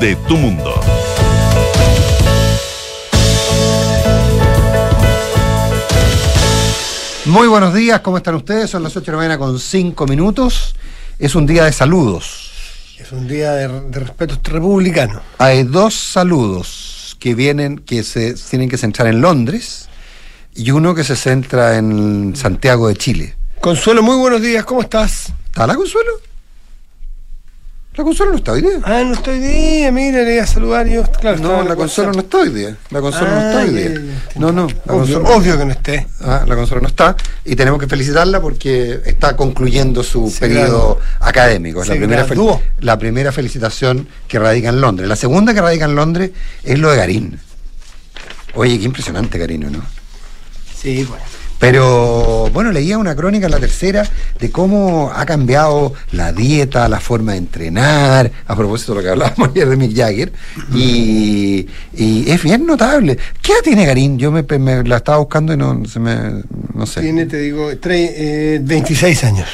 de tu mundo. Muy buenos días, ¿cómo están ustedes? Son las 8 de la mañana con 5 minutos. Es un día de saludos. Es un día de, de respeto republicano. Hay dos saludos que vienen, que se tienen que centrar en Londres y uno que se centra en Santiago de Chile. Consuelo, muy buenos días, ¿cómo estás? ¿Está la Consuelo? La Consuelo no está hoy día. Ah, no estoy día, mira, le iba a saludar yo. Claro, No, la Consuelo no está hoy día. La Consuelo no Ah, está hoy ya, día. No, no. La Obvio, que no esté. Ah, la Consuelo no está. Y tenemos que felicitarla porque está concluyendo su periodo académico. Es la primera, fel- la primera felicitación que radica en Londres. La segunda que radica en Londres es lo de Garín. Oye, qué impresionante Garín, ¿no? Sí, bueno. Pero bueno, leía una crónica en la tercera de cómo ha cambiado la dieta, la forma de entrenar, a propósito de lo que hablábamos ayer de Mick Jagger, y, y es bien notable. ¿Qué edad tiene Garín? Yo me, me la estaba buscando y no, se me, no sé. Tiene, te digo, tre- eh, 26 años.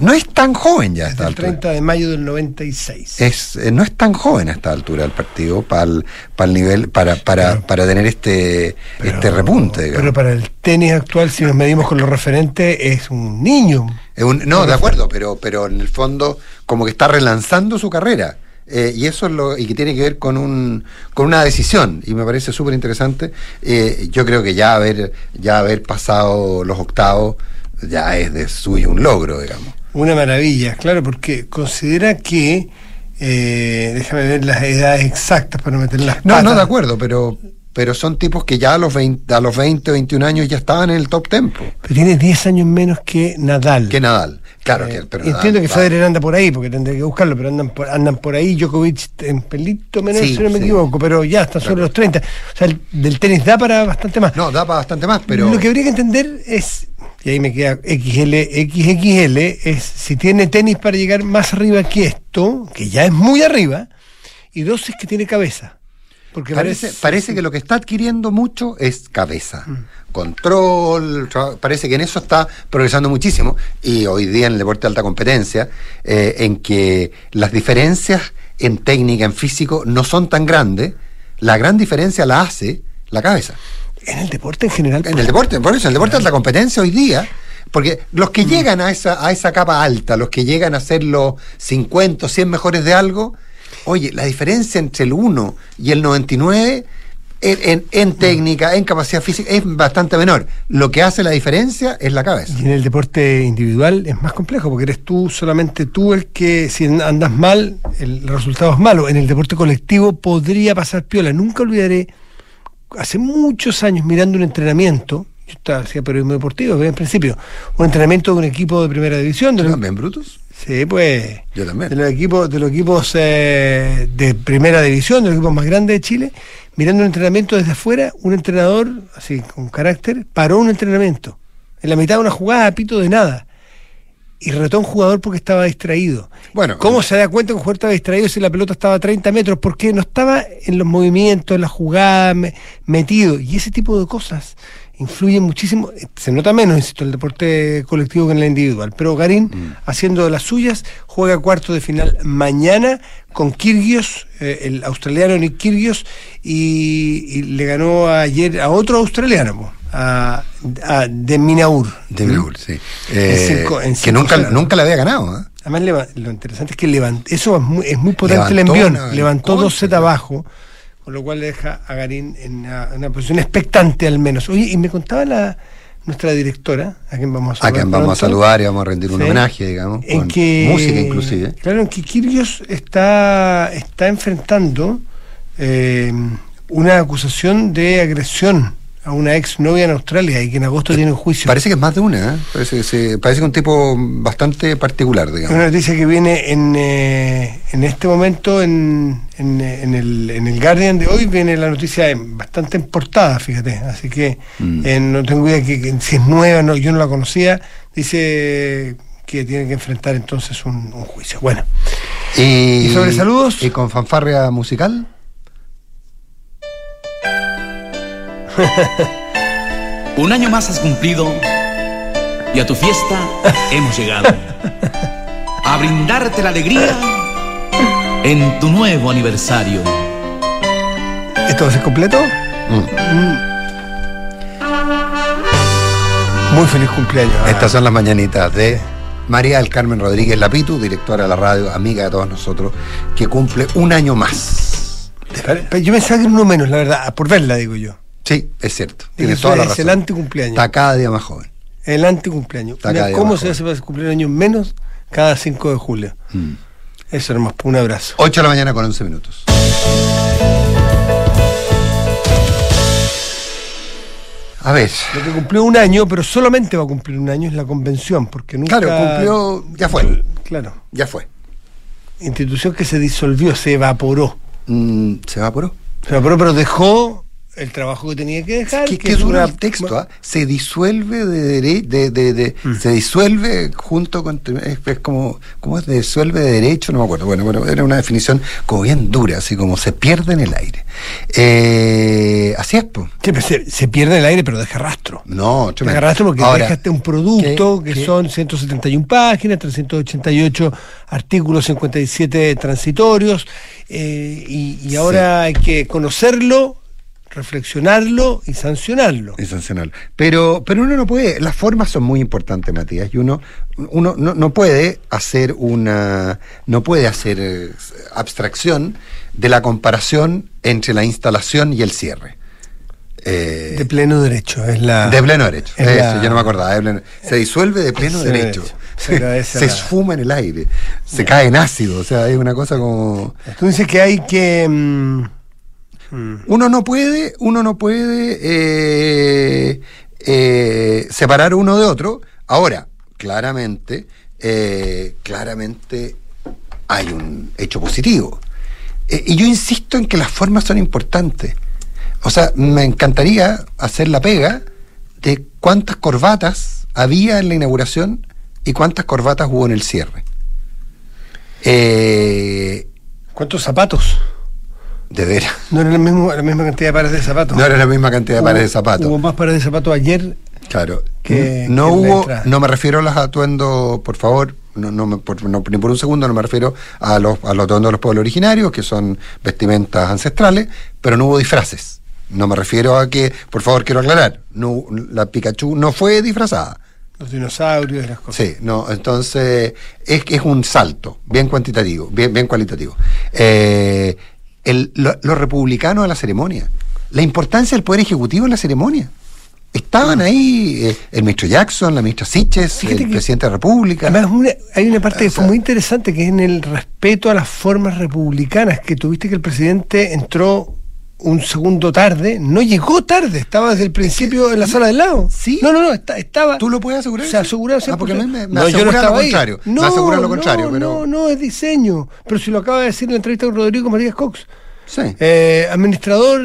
No es tan joven ya a esta el altura. 30 de mayo del 96. Es, eh, no es tan joven a esta altura el partido para el, para el nivel, para, para, Pero- para tener este, este repunte. digamos. Pero para el tenis actual, si nos medimos con los referentes, es un niño. Es un- no, de acuerdo, pero, pero en el fondo como que está relanzando su carrera. Eh, y eso es lo y que tiene que ver con un con una decisión y me parece súper interesante Eh, yo creo que ya haber ya haber pasado los octavos ya es de suyo un logro digamos Una maravilla, claro, porque considera que, eh, déjame ver las edades exactas para no meter las no no de acuerdo pero pero son tipos que ya a los 20 a los 20 21 años ya estaban en el top tempo Pero tiene 10 años menos que Nadal. que Nadal claro Eh, que pero entiendo Nadal que Federer anda por ahí, porque tendré que buscarlo, pero andan por, andan por ahí. Djokovic en pelito menor, Sí, si no me equivoco, pero ya está sobre Claro. los 30. O sea, el, del tenis da para bastante más. no da para bastante más pero Lo que habría que entender es, y ahí me queda XL, XXL, es si tiene tenis para llegar más arriba que esto, que ya es muy arriba, y dos es que tiene cabeza. Porque Parece, parece que lo que está adquiriendo mucho es cabeza, control, tra- parece que en eso está progresando muchísimo y hoy día en el deporte de alta competencia, eh, en que las diferencias en técnica, en físico, no son tan grandes, la gran diferencia la hace la cabeza. en el deporte en general. En el deporte, por eso, en el deporte de alta competencia hoy día, porque los que llegan a esa, a esa capa alta, los que llegan a ser los 50 o 100 mejores de algo, oye, la diferencia entre el 1 y el 99 en, en- en técnica, en capacidad física, es bastante menor. Lo que hace la diferencia es la cabeza. Y en el deporte individual es más complejo, porque eres tú, solamente tú el que, si andas mal, el resultado es malo. En el deporte colectivo podría pasar piola. Nunca olvidaré, hace muchos años mirando un entrenamiento, yo estaba, hacía periodismo deportivo, en principio, un entrenamiento de un equipo de primera división. De ¿Tú los- también, Brutus? Sí, pues. Yo también. De los equipos, de los equipos eh, de primera división, de los equipos más grandes de Chile, mirando un entrenamiento desde afuera, un entrenador, así con carácter, paró un entrenamiento. En la mitad de una jugada, pito de nada. Y retó a un jugador porque estaba distraído. Bueno, ¿Cómo se da cuenta que un jugador estaba distraído si la pelota estaba a 30 metros? Porque no estaba en los movimientos, en la jugada, me- metido. Y ese tipo de cosas influyen muchísimo. Se nota menos, insisto, el deporte colectivo que en el individual. Pero Garín, Mm. haciendo de las suyas, juega cuarto de final mañana con Kirgios, eh, el australiano Nick Kirgios, y, y le ganó ayer a otro australiano, po, a, a de Minaur. De Brutus, sí. Eh, cinco- en que nunca, nunca la había ganado. ¿eh? Además, lo interesante es que levant- eso es muy, es muy potente Levantó el envión. Levantó dos sets claro. Con lo cual le deja a Garín en una, una posición expectante al menos. Oye, y me contaba la nuestra directora, a quien vamos a A saludar. quien vamos a saludar y vamos a rendir un Sí. homenaje, digamos, en con que, música inclusive. Claro, en que Kirgios está, está enfrentando eh, una acusación de agresión a una ex novia en Australia y que en agosto tiene un juicio. Parece que es más de una, ¿eh? parece, que se- parece que un tipo bastante particular, digamos. Una noticia que viene en, eh, en este momento en, en, eh, en el, en el Guardian de hoy, viene la noticia bastante en portada, fíjate. Así que Mm. eh, no tengo idea que, que si es nueva, no, yo no la conocía. Dice que tiene que enfrentar entonces un, un juicio. Bueno, Y, ¿Y sobre saludos? ¿Y con fanfarria musical? Un año más has cumplido y a tu fiesta hemos llegado. A brindarte la alegría en tu nuevo aniversario. ¿Esto ser completo? Mm. Muy feliz cumpleaños. Estas son las mañanitas de María del Carmen Rodríguez Lapitu, directora de la radio, amiga de todos nosotros, que cumple un año más. Pero Yo pensaba que era uno menos, la verdad, por verla, digo yo. Sí, es cierto. Eso toda la es razón. el anticumpleaños. Está cada día más joven. El anticumpleaños. Mira, ¿Cómo se hace para cumplir años menos cada 5 de julio? Mm. Eso hermano, un abrazo. 8 de la mañana con 11 minutos. A ver. Lo que cumplió un año, pero solamente va a cumplir un año, es la convención, porque nunca... Claro, cumplió, ya fue, Claro. ya fue. Institución que se disolvió, se evaporó. Mm, se evaporó. Se evaporó, pero dejó el trabajo que tenía que dejar. ¿Qué, que qué es el texto? ¿ah? Se disuelve de, dere- de, de- de- Mm. se disuelve junto con es, es como ¿cómo es? disuelve de derecho, no me acuerdo. Bueno, bueno, era una definición como bien dura, así como se pierde en el aire. Eh, así es, pues. Sí, pero se, se pierde el aire, pero deja rastro. No, tremendo. Deja rastro porque Ahora, dejaste un producto ¿qué- que qué? son 171 páginas, 388 artículos, 57 transitorios, eh, y, y ahora hay que conocerlo, reflexionarlo y sancionarlo. Es sancionable. Pero, pero uno no puede, las formas son muy importantes, Matías, y uno, uno no, no puede hacer una, no puede hacer eh, abstracción de la comparación entre la instalación y el cierre. Eh, De pleno derecho, es la... de pleno derecho. es Eso, la- yo no me acordaba. de pleno- se disuelve de pleno derecho. derecho. Se esfuma en el aire. Se cae en ácido. O sea, es una cosa como. Tú dices que hay que... mm, Uno no puede, uno no puede eh, eh, separar uno de otro. Ahora, claramente, eh, claramente hay un hecho positivo. Eh, y yo insisto en que las formas son importantes. O sea, me encantaría hacer la pega de cuántas corbatas había en la inauguración y cuántas corbatas hubo en el cierre. ¿Cuántos zapatos? De veras. No era la misma, la misma cantidad de pares de zapatos. No era la misma cantidad de pares de zapatos. Hubo más pares de zapatos ayer. Claro. que- no que hubo, no me refiero a los atuendos, por favor, no, no, me- por- no- ni por un segundo no me refiero a los, a los atuendos de los pueblos originarios, que son vestimentas ancestrales, pero no hubo disfraces. No me refiero a que, por favor, quiero aclarar, no, la Pikachu no fue disfrazada. Los dinosaurios y las cosas. Sí, no, entonces es es un salto, bien cuantitativo, bien, bien cualitativo. Eh, el- lo- los republicanos a la ceremonia, la importancia del poder ejecutivo en la ceremonia. Estaban ahí eh, el ministro Jackson, la ministra Siches, el presidente de la República. Además, una- hay una parte que O fue muy interesante, que es en el respeto a las formas republicanas, que tuviste que el presidente entró un segundo tarde, no llegó tarde, estaba desde el principio en la sala del lado. ¿Sí? No, no, no, esta- estaba... ¿Tú lo puedes asegurar? Se aseguró Ah, porque a mí me, me no, yo no estaba lo ahí. contrario. No, me aseguran lo no, pero. no, no, es diseño. Pero si lo acaba de decir en la entrevista con Rodrigo Matías Cox. Sí. Eh, administrador,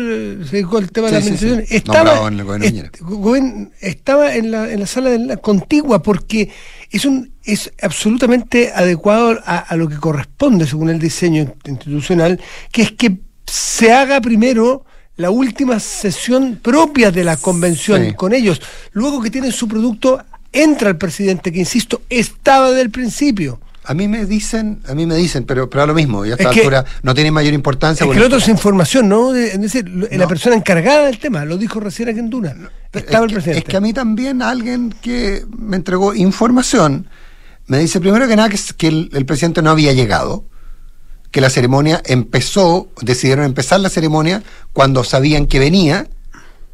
se dedicó al tema de la Sí, sí, sí. administración. Estaba, en el gobierno est- Piñera. goben- estaba en la, en la sala de la contigua porque es un es absolutamente adecuado a, a lo que corresponde según el diseño institucional, que es que se haga primero la última sesión propia de la convención Sí. con ellos. Luego que tienen su producto, entra el presidente, que insisto, estaba desde el principio. A mí me dicen, a mí me dicen, pero, pero a lo mismo, y a esta Es que- altura no tiene mayor importancia. Es que porque- el otro es información, ¿no? De- es decir, la persona encargada del tema, lo dijo recién aquí en Duna. Estaba es el que- presidente. Es que a mí también alguien que me entregó información me dice primero que nada que, s- que el, el presidente no había llegado, que la ceremonia empezó, decidieron empezar la ceremonia cuando sabían que venía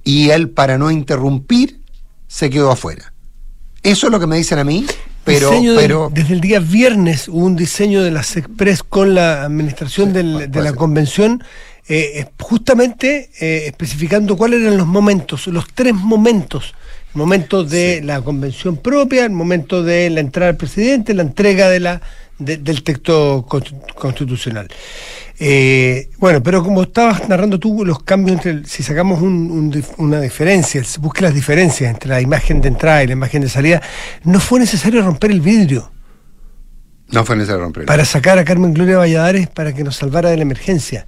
y él para no interrumpir se quedó afuera. Eso es lo que me dicen a mí, pero, pero desde el día viernes hubo un diseño de las Express con la administración Sí, del- puede- de la convención, eh, eh, justamente eh, especificando cuáles eran los momentos, los tres momentos. El momento de la convención propia, el momento de la entrada del presidente, la entrega de la, de- del texto constitu- constitucional. Eh, bueno, pero como estabas narrando tú los cambios entre, el- si sacamos un- un una diferencia, busque las diferencias entre la imagen de entrada y la imagen de salida, no fue necesario romper el vidrio no fue necesario romper. para sacar a Carmen Gloria Valladares para que nos salvara de la emergencia.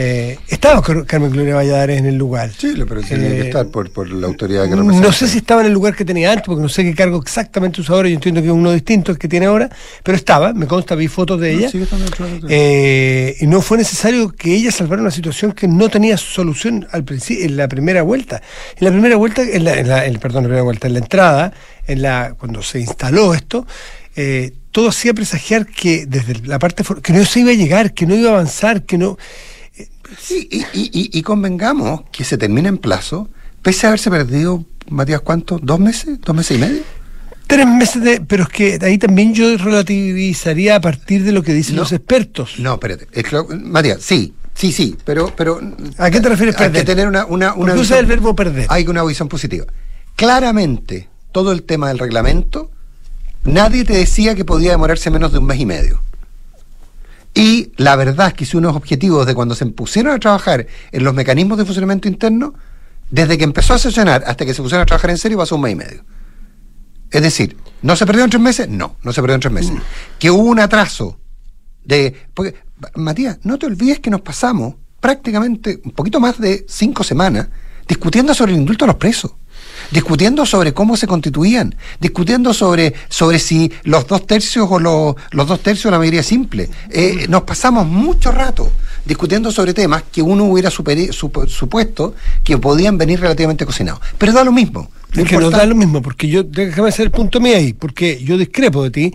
Eh, estaba Car- Carmen Gloria Valladares en el lugar. Sí, pero tenía que Eh, estar por, por la autoridad que representa. No sé si estaba en el lugar que tenía antes, porque no sé qué cargo exactamente usa ahora. Yo entiendo que es uno distinto el que tiene ahora, pero estaba, me consta, vi fotos de No, ella. autoridad. Eh, y no fue necesario que ella salvara una situación que no tenía solución al principio, en la primera vuelta. En la primera vuelta, en la, en la- en- perdón, la primera vuelta, en la entrada, en la, cuando se instaló esto, eh, todo hacía presagiar que desde la parte que no se iba a llegar, que no iba a avanzar, que no. Sí, y, y- y- y convengamos que se termina en plazo, pese a haberse perdido, Matías, ¿cuánto? ¿Dos meses? ¿Dos meses y medio? Tres meses de. Pero es que ahí también yo relativizaría a partir de lo que dicen No. los expertos. No, espérate. Matías, sí, sí, sí, pero... pero ¿A qué te refieres Hay perder? que tener una... una, usa el verbo perder. Hay una visión positiva. Claramente, todo el tema del reglamento, nadie te decía que podía demorarse menos de un mes y medio. Y la verdad es que hice unos objetivos de cuando se pusieron a trabajar en los mecanismos de funcionamiento interno, desde que empezó a sesionar hasta que se pusieron a trabajar en serio pasó un mes y medio. Es decir, ¿no se perdió en tres meses? No, no se perdió en tres meses. Que hubo un atraso de... Porque, Matías, no te olvides que nos pasamos prácticamente un poquito más de cinco semanas discutiendo sobre el indulto a los presos, discutiendo sobre cómo se constituían, discutiendo sobre, sobre si los dos tercios o los, los dos tercios la mayoría simple. Eh, nos pasamos mucho rato discutiendo sobre temas que uno hubiera superi- supuesto que podían venir relativamente cocinados. Pero da lo mismo. Es que da lo mismo, porque yo, déjame hacer el punto mío ahí, porque yo discrepo de ti.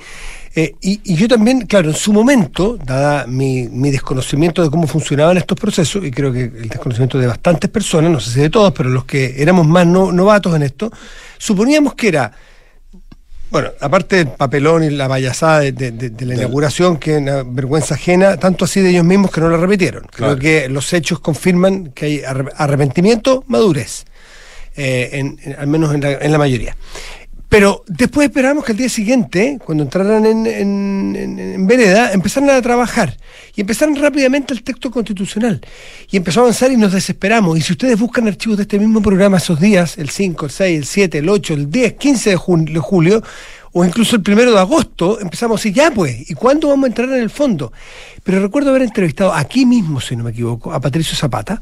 Eh, y, y yo también, claro, en su momento, dada mi, mi desconocimiento de cómo funcionaban estos procesos, y creo que el desconocimiento de bastantes personas, no sé si de todos, pero los que éramos más no- novatos en esto, suponíamos que era, bueno, aparte del papelón y la payasada de, de- de- de la inauguración, que es una vergüenza ajena, tanto así de ellos mismos que no la repitieron. Claro. Creo que los hechos confirman que hay arre- arrepentimiento, madurez eh, en- en- al menos en la, en la mayoría. Pero después esperamos que al día siguiente, cuando entraran en, en- vereda, empezaran a trabajar y empezaran rápidamente el texto constitucional. Y empezó a avanzar y nos desesperamos. Y si ustedes buscan archivos de este mismo programa esos días, el 5, el 6, el 7, el 8, el 10, 15 de, de julio, o incluso el primero de agosto, empezamos a ya pues, ¿y cuándo vamos a entrar en el fondo? Pero recuerdo haber entrevistado aquí mismo, si no me equivoco, a Patricio Zapata.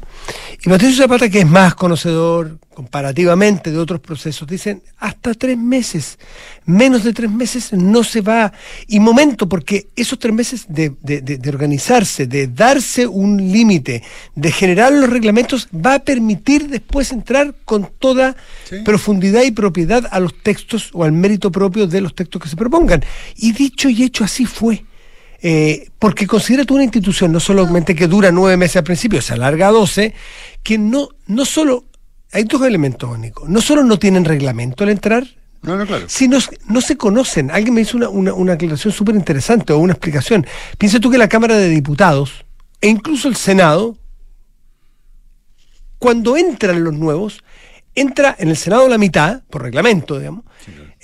Y Patricio Zapata, que es más conocedor comparativamente de otros procesos, dicen hasta tres meses. Menos de tres meses no se va. Y momento, porque esos tres meses de, de- de- de organizarse, de darse un límite, de generar los reglamentos, va a permitir después entrar con toda Sí. profundidad y propiedad a los textos o al mérito propio de los textos que se propongan. Y dicho y hecho así fue. Eh, porque considera tú una institución no solamente que dura nueve meses al principio, se alarga a doce, que no, no solo, hay dos elementos, Nico, no solo no tienen reglamento al entrar, No, no, claro. no se conocen. Alguien me hizo una, una, una aclaración súper interesante o una explicación. Piensa tú que la Cámara de Diputados e incluso el Senado, cuando entran los nuevos, entra en el Senado la mitad, por reglamento, digamos.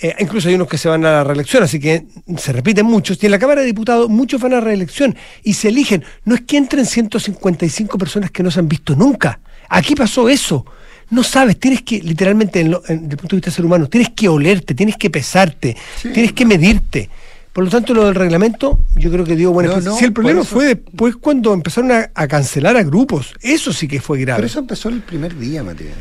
Eh, incluso hay unos que se van a la reelección, así que se repiten muchos. Y en la Cámara de Diputados muchos van a reelección y se eligen. No es que entren 155 personas que no se han visto nunca. Aquí pasó eso. No sabes, tienes que, literalmente, en lo- en- desde el punto de vista ser humano, tienes que olerte, tienes que pesarte, Sí, tienes que medirte. Por lo tanto, lo del reglamento, yo creo que dio buena No, explicación. no, Si el problema eso- fue después cuando empezaron a, a cancelar a grupos, eso sí que fue grave. Pero eso empezó el primer día, Matías.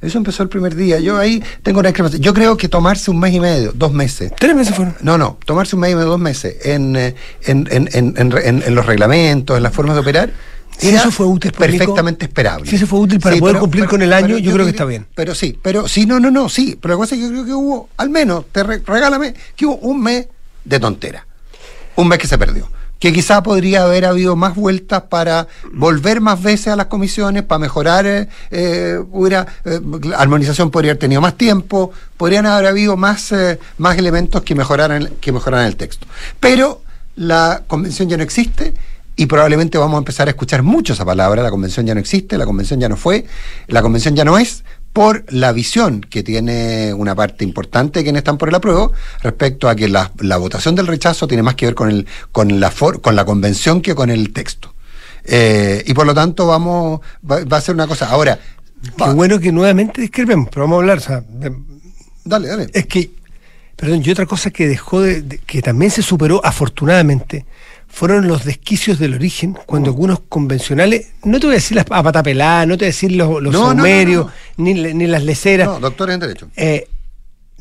Eso empezó el primer día. Yo ahí tengo una discrepancia. Yo creo que tomarse un mes y medio, dos meses. Tres meses fueron. No, no, tomarse un mes y medio, dos meses en, eh, en, en, en, los reglamentos, en las formas de operar. Si eso fue útil, perfectamente esperable. si eso fue útil para poder cumplir con el año, yo creo que está bien. Pero sí, pero sí, no, no, no, sí. Pero la cosa es que yo creo que hubo, al menos, te re- regálame, que hubo un mes de tontera. Un mes que se perdió. Que quizá podría haber habido más vueltas para volver más veces a las comisiones, para mejorar, eh, eh, hubiera, eh, armonización podría haber tenido más tiempo, podrían haber habido más, eh, más elementos que mejoraran, que mejoraran el texto. Pero la convención ya no existe y probablemente vamos a empezar a escuchar mucho esa palabra, la convención ya no existe, la convención ya no fue, la convención ya no es, por la visión que tiene una parte importante de quienes están por el apruebo respecto a que la, la votación del rechazo tiene más que ver con, el, con, la, for- con la convención que con el texto. Eh, y por lo tanto vamos va, va a ser una cosa. Ahora, Qué va- bueno que nuevamente discrepemos, pero vamos a hablar. o sea, de- dale, dale. es que, perdón, y otra cosa que dejó de, de- que también se superó afortunadamente fueron los desquicios del origen, cuando algunos convencionales, no te voy a decir las a pata pelada, no te voy a decir los, los No, no. Ni, ni las leceras. No, doctor en Derecho. Eh,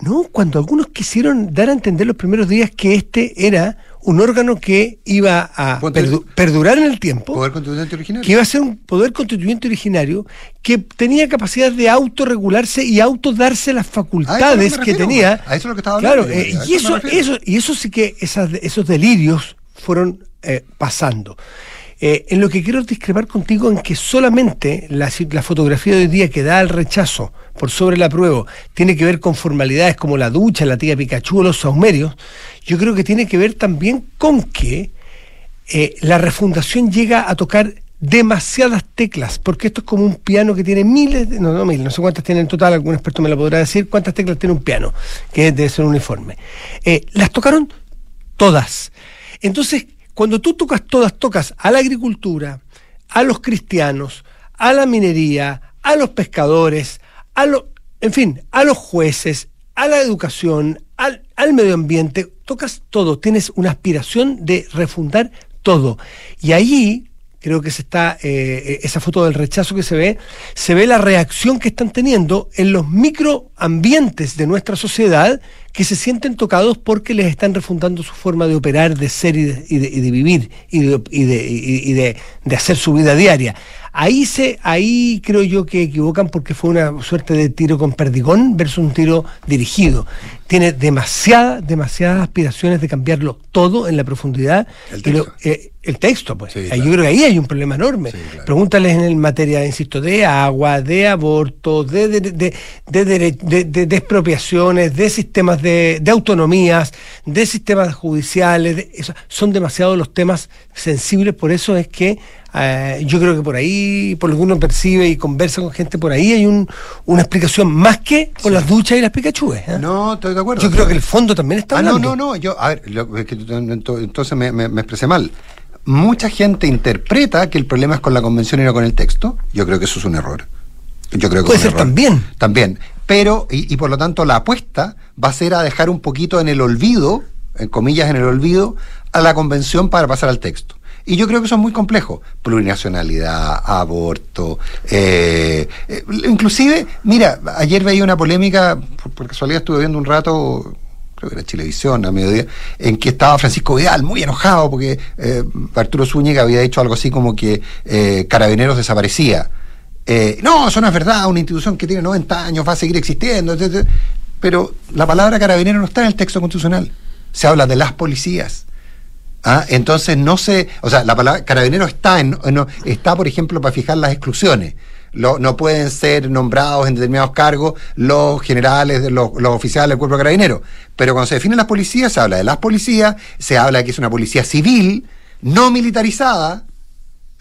no, cuando algunos quisieron dar a entender los primeros días que este era un órgano que iba a perdu- perdurar en el tiempo, Poder constituyente original. que iba a ser un poder constituyente originario, que tenía capacidad de autorregularse y autodarse las facultades que refiero, tenía. a eso es lo que estaba Claro, hablando, eh, a eso y eso, eso, y eso sí que esas- esos delirios fueron eh, pasando. Eh, en lo que quiero discrepar contigo en que solamente la, fotografía de hoy día que da al rechazo por sobre la prueba tiene que ver con formalidades como la ducha, la tía Pikachu o los saumerios, yo creo que tiene que ver también con que eh, la refundación llega a tocar demasiadas teclas, porque esto es como un piano que tiene miles, de- no, no miles, no sé cuántas tiene en total, algún experto me lo podrá decir, cuántas teclas tiene un piano, que debe ser uniforme. Eh, las tocaron todas. Entonces, cuando tú tocas todas, tocas a la agricultura, a los cristianos, a la minería, a los pescadores, a los, en fin, a los jueces, a la educación, al, al medio ambiente, tocas todo, tienes una aspiración de refundar todo. Y allí creo que se está, eh, esa foto del rechazo que se ve, se ve la reacción que están teniendo en los microambientes de nuestra sociedad que se sienten tocados porque les están refundando su forma de operar, de ser y de, y de- y de vivir y, de, y de hacer su vida diaria. Ahí se, ahí creo yo que equivocan porque fue una suerte de tiro con perdigón versus un tiro dirigido. Tiene demasiadas, demasiadas aspiraciones de cambiarlo todo en la profundidad. El lo- texto. eh, el texto, pues. Sí, Ahí claro. Yo creo que ahí hay un problema enorme. Sí, claro. Pregúntales en el materia, insisto, de agua, de aborto, de, de, de, de, dere- de- de- de expropiaciones, de sistemas de, de autonomías, de sistemas judiciales. de- eso- son demasiados los temas sensibles, por eso es que eh, yo creo que por ahí, por lo que uno percibe y conversa con gente por ahí, hay un, una explicación más que por las duchas y las picachúes. ¿eh? No, estoy de acuerdo. yo creo que el fondo también está Ah, no, hablando. no, no. Yo, a ver, lo- es que entonces me, me- me expresé mal. Mucha gente interpreta que el problema es con la convención y no con el texto. Yo creo que eso es un error. Yo creo que Puede es un ser error. también. También. Pero, y, y por lo tanto, la apuesta va a ser a dejar un poquito en el olvido, en comillas en el olvido, a la convención para pasar al texto. Y yo creo que eso es muy complejo. Plurinacionalidad, aborto, eh, eh, inclusive, mira, ayer veía una polémica, por, casualidad estuve viendo un rato, creo que era Chilevisión a mediodía, en que estaba Francisco Vidal muy enojado porque eh, Arturo Zúñiga había dicho algo así como que eh, Carabineros desaparecía. No, eso no es verdad, una institución que tiene 90 años va a seguir existiendo, etc. Pero la palabra carabinero no está en el texto constitucional. Se habla de las policías. ¿Ah? Entonces no se, o sea, la palabra carabinero está en, en- está por ejemplo para fijar las exclusiones. Lo- no pueden ser nombrados en determinados cargos los generales, de los, los oficiales del cuerpo de carabineros. Pero cuando se definen las policías, se habla de las policías, se habla de que es una policía civil, no militarizada,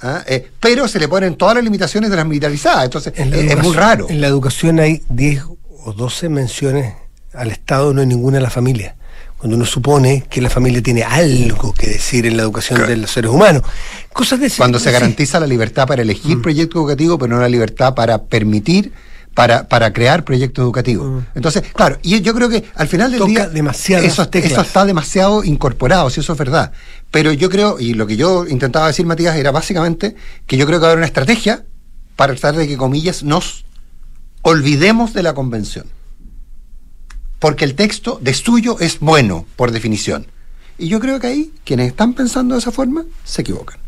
¿ah? Eh, pero se le ponen todas las limitaciones de las militarizadas. Entonces En es, es muy raro. En la educación hay 10 o 12 menciones al Estado, no hay ninguna a la familia. Cuando uno supone que la familia tiene algo que decir en la educación de los seres humanos. Cosas de Cuando se sí. garantiza la libertad para elegir Mm. proyecto educativo, pero no la libertad para permitir, para, para crear proyectos educativos. Mm. Entonces, claro, y yo creo que al final del Toca día demasiadas eso, eso está demasiado incorporado, si eso es verdad. Pero yo creo, y lo que yo intentaba decir, Matías, era básicamente que yo creo que va a haber una estrategia para tratar de que, comillas, nos olvidemos de la convención. Porque el texto de suyo es bueno, por definición. Y yo creo que ahí, quienes están pensando de esa forma, se equivocan.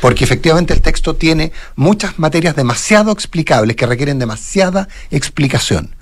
Porque efectivamente el texto tiene muchas materias demasiado explicables que requieren demasiada explicación.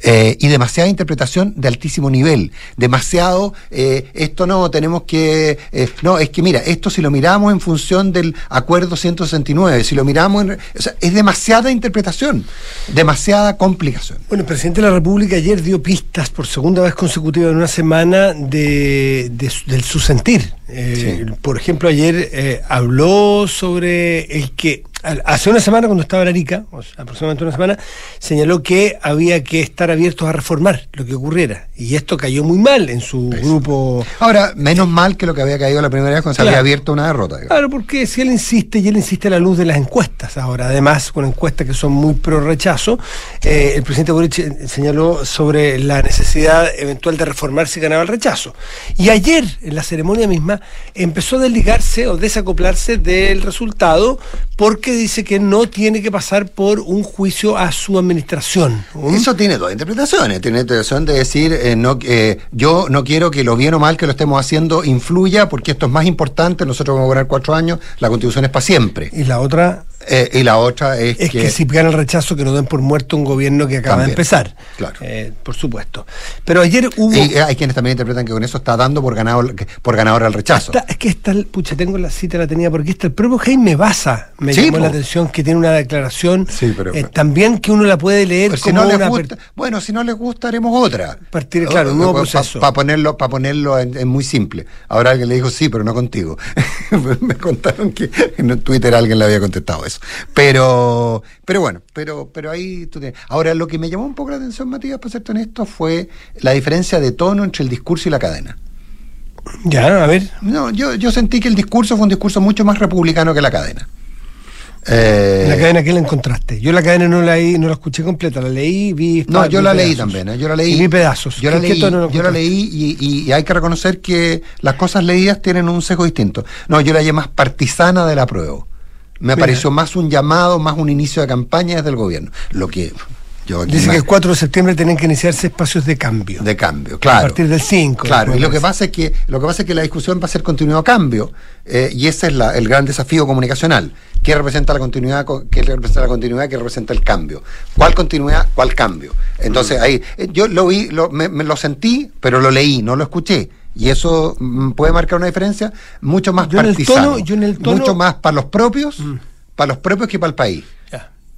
Eh, y demasiada interpretación de altísimo nivel. Demasiado, eh, esto no, tenemos que. eh, no, es que mira, esto si lo miramos en función del acuerdo 169, si lo miramos en. O sea, es demasiada interpretación, demasiada complicación. Bueno, el presidente de la República ayer dio pistas por segunda vez consecutiva en una semana de, del su sentir. Eh, Sí. Por ejemplo, ayer eh, habló sobre el que hace una semana cuando estaba en Arica, o sea, aproximadamente una semana, señaló que había que estar abiertos a reformar lo que ocurriera. Y esto cayó muy mal en su grupo. Ahora, menos mal que lo que había caído la primera vez cuando se había abierto una derrota. digamos. Claro, porque si él insiste, y él insiste a la luz de las encuestas ahora, además con encuestas que son muy pro rechazo, eh, el presidente Boric señaló sobre la necesidad eventual de reformar si ganaba el rechazo. Y ayer, en la ceremonia misma, empezó a desligarse o desacoplarse del resultado porque dice que no tiene que pasar por un juicio a su administración. Eso tiene dos interpretaciones. Tiene la interpretación de decir, eh, no, eh, yo no quiero que lo bien o mal que lo estemos haciendo influya, porque esto es más importante, nosotros vamos a ganar cuatro años, la constitución es para siempre. Y la otra eh, y la otra es, es que, si gana el rechazo que no den por muerto un gobierno que acaba de empezar. Claro. Eh, por supuesto. Pero ayer hubo. Y hay quienes también interpretan que con eso está dando por ganador, por ganador al rechazo. es que está, pucha, tengo la cita, la tenía porque está el propio Jaime Baza me llamó la atención que tiene una declaración eh, también que uno la puede leer pues como una Bueno, si no les gusta, haremos otra. Partir, claro, un nuevo proceso. Para ponerlo, para ponerlo en, muy simple. Ahora alguien le dijo sí, pero no contigo. me contaron que en Twitter alguien le había contestado eso. Pero pero, bueno, pero, pero ahí tú tienes. Ahora, lo que me llamó un poco la atención, Matías, para serte honesto, fue la diferencia de tono entre el discurso y la cadena. Ya, a ver. No, yo, yo sentí que el discurso fue un discurso mucho más republicano que la cadena. Eh, ¿La cadena qué la encontraste? Yo la cadena no la, no la escuché completa, la leí, vi... No, yo la leí también, ¿eh? yo la leí. Y vi pedazos. Yo la leí, yo la leí y, hay que reconocer que las cosas leídas tienen un sesgo distinto. No, yo la llamé más partisana de la prueba. Me pareció más un llamado, más un inicio de campaña desde el gobierno. Lo que yo Dice que el 4 de septiembre tienen que iniciarse espacios de cambio. De cambio, claro. A partir del 5. Claro, y lo que pasa es que lo que pasa es que la discusión va a ser continuado cambio, eh, y ese es el gran desafío comunicacional. ¿Qué representa la continuidad? ¿Qué representa la continuidad? ¿Qué representa el cambio? ¿Cuál continuidad? ¿Cuál cambio? Entonces ahí, eh, yo lo vi, lo, me, lo sentí, pero lo leí, no lo escuché. Y eso mm, puede marcar una diferencia mucho más yo mucho más para los propios, mm. para los propios que para el país.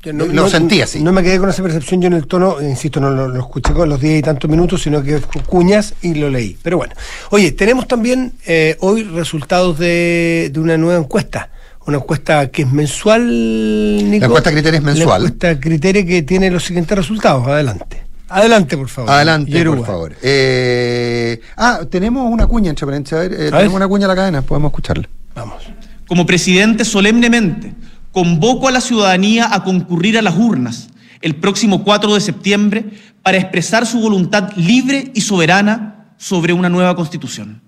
no, lo sentí así. No me quedé con esa percepción yo en el tono, insisto, no lo, escuché con los diez y tantos minutos, sino que cuñas y lo leí. Pero bueno, oye, tenemos también eh, hoy resultados de, de una nueva encuesta una encuesta que es mensual, Nico. La encuesta criterio es mensual. La encuesta criterio que tiene los siguientes resultados. Adelante. Adelante, por favor. Adelante, por favor. Eh, ah, tenemos una cuña, entre paréntesis. A ver, eh, tenemos una cuña en la cadena, podemos escucharla. Vamos. Como presidente, solemnemente, convoco a la ciudadanía a concurrir a las urnas el próximo 4 de septiembre para expresar su voluntad libre y soberana sobre una nueva constitución.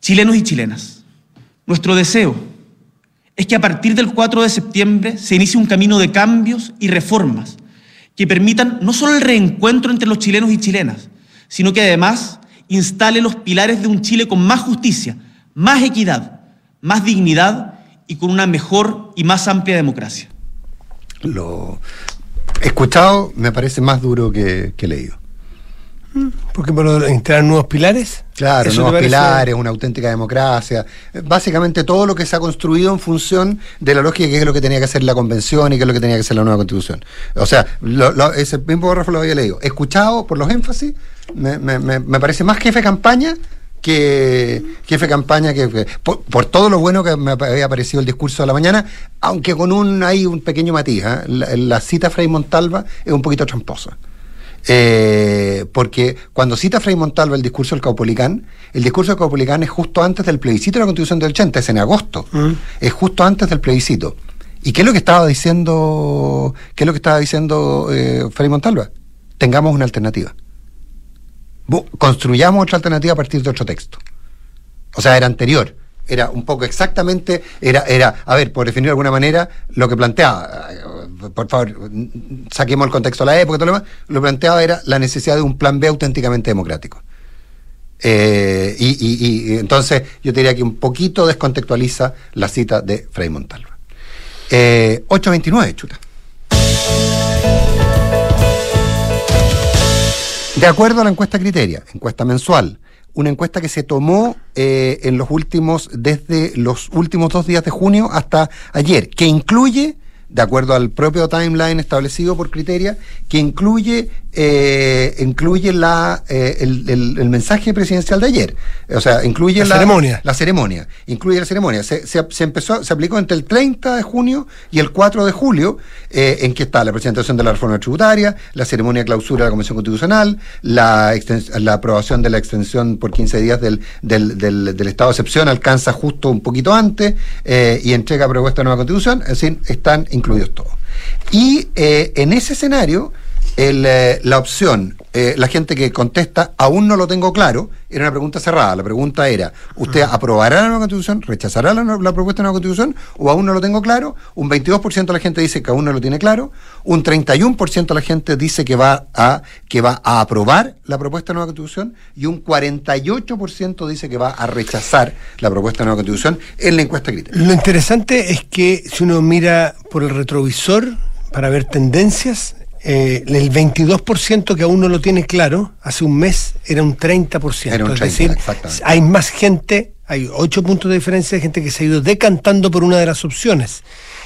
Chilenos y chilenas, nuestro deseo es que a partir del 4 de septiembre se inicie un camino de cambios y reformas que permitan no solo el reencuentro entre los chilenos y chilenas, sino que además instale los pilares de un Chile con más justicia, más equidad, más dignidad y con una mejor y más amplia democracia. Lo escuchado me parece más duro que, que leído. Porque por instalar nuevos pilares. Claro, nuevos pilares, una auténtica democracia. Básicamente todo lo que se ha construido en función de la lógica que es lo que tenía que hacer la convención y que es lo que tenía que hacer la nueva constitución. O sea, ese mismo párrafo lo había leído. Escuchado por los énfasis, me, me, parece más jefe de campaña que jefe de campaña que, por, todo lo bueno que me había parecido el discurso de la mañana, aunque con un hay un pequeño matiz. ¿eh? La, la, cita Frei Montalva es un poquito tramposa. Eh, porque cuando cita Frei Montalva el discurso del Caupolicán, el discurso del Caupolicán es justo antes del plebiscito de la Constitución del 80, es en agosto, mm. es justo antes del plebiscito. ¿Y qué es lo que estaba diciendo, qué es lo que estaba diciendo eh, Frei Montalva? Tengamos una alternativa. Construyamos otra alternativa a partir de otro texto. O sea, era anterior era un poco exactamente, era, era, a ver, por definir de alguna manera, lo que planteaba, por favor, saquemos el contexto de la época todo lo demás, lo planteaba era la necesidad de un plan B auténticamente democrático. Eh, y, entonces yo diría que un poquito descontextualiza la cita de Frei Montalva. Eh, 829, chuta. De acuerdo a la encuesta Criteria, encuesta mensual, una encuesta que se tomó eh, en los últimos, desde los últimos dos días de junio hasta ayer, que incluye de acuerdo al propio timeline establecido por Criteria, que incluye, eh, incluye la, eh, el, el- el mensaje presidencial de ayer. O sea, incluye La ceremonia. La ceremonia. Incluye la ceremonia. Se, se- se empezó, se aplicó entre el 30 de junio y el 4 de julio, eh, en que está la presentación de la reforma tributaria, la ceremonia de clausura de la Convención Constitucional, la, la aprobación de la extensión por 15 días del, del, del- del estado de excepción, alcanza justo un poquito antes, eh, y entrega propuesta de nueva constitución, es decir, están incluidos todos. Y eh, en ese escenario, el, eh, la opción, eh, la gente que contesta, aún no lo tengo claro, era una pregunta cerrada. La pregunta era, ¿usted aprobará la nueva constitución? ¿Rechazará la, la propuesta de nueva constitución? ¿O aún no lo tengo claro? Un 22% de la gente dice que aún no lo tiene claro. Un 31% de la gente dice que va a, que va a aprobar la propuesta de nueva constitución. Y un 48% dice que va a rechazar la propuesta de nueva constitución en la encuesta crítica. Lo interesante es que si uno mira por el retrovisor para ver tendencias, eh, el 22% que aún no lo tiene claro, hace un mes era un 30%. Era un es 30, decir, hay más gente, hay 8 puntos de diferencia de gente que se ha ido decantando por una de las opciones.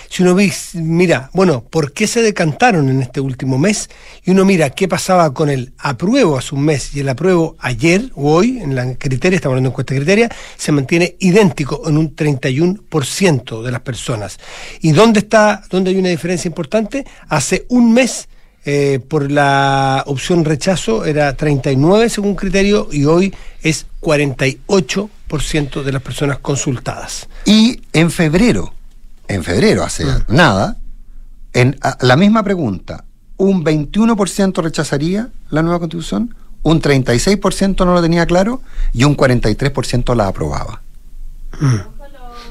Si uno ve- mira, bueno, ¿por qué se decantaron en este último mes? Y uno mira qué pasaba con el apruebo hace un mes y el apruebo ayer o hoy, en la criteria, estamos hablando de encuesta criteria, se mantiene idéntico en un 31% de las personas. ¿Y dónde está, dónde hay una diferencia importante? Hace un mes eh, por la opción rechazo era 39 según criterio y hoy es 48% de las personas consultadas. Y en febrero, en febrero, hace nada, en a- la misma pregunta, un 21% rechazaría la nueva constitución, un 36% no lo tenía claro y un 43% la aprobaba.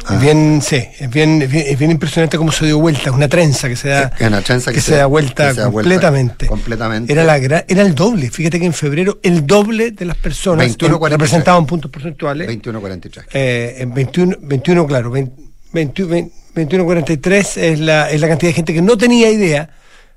Ah. Es bien, sí, es bien, es bien, es bien impresionante cómo se dio vuelta, una trenza que se da, una trenza que se, se- da vuelta se completamente. completamente. Era, la, era el doble, fíjate que en febrero el doble de las personas 21, en- 43. representaban puntos porcentuales. 21-43. Eh, en 21, 21 claro, 20 21, 21.43 es la, es la cantidad de gente que no tenía idea,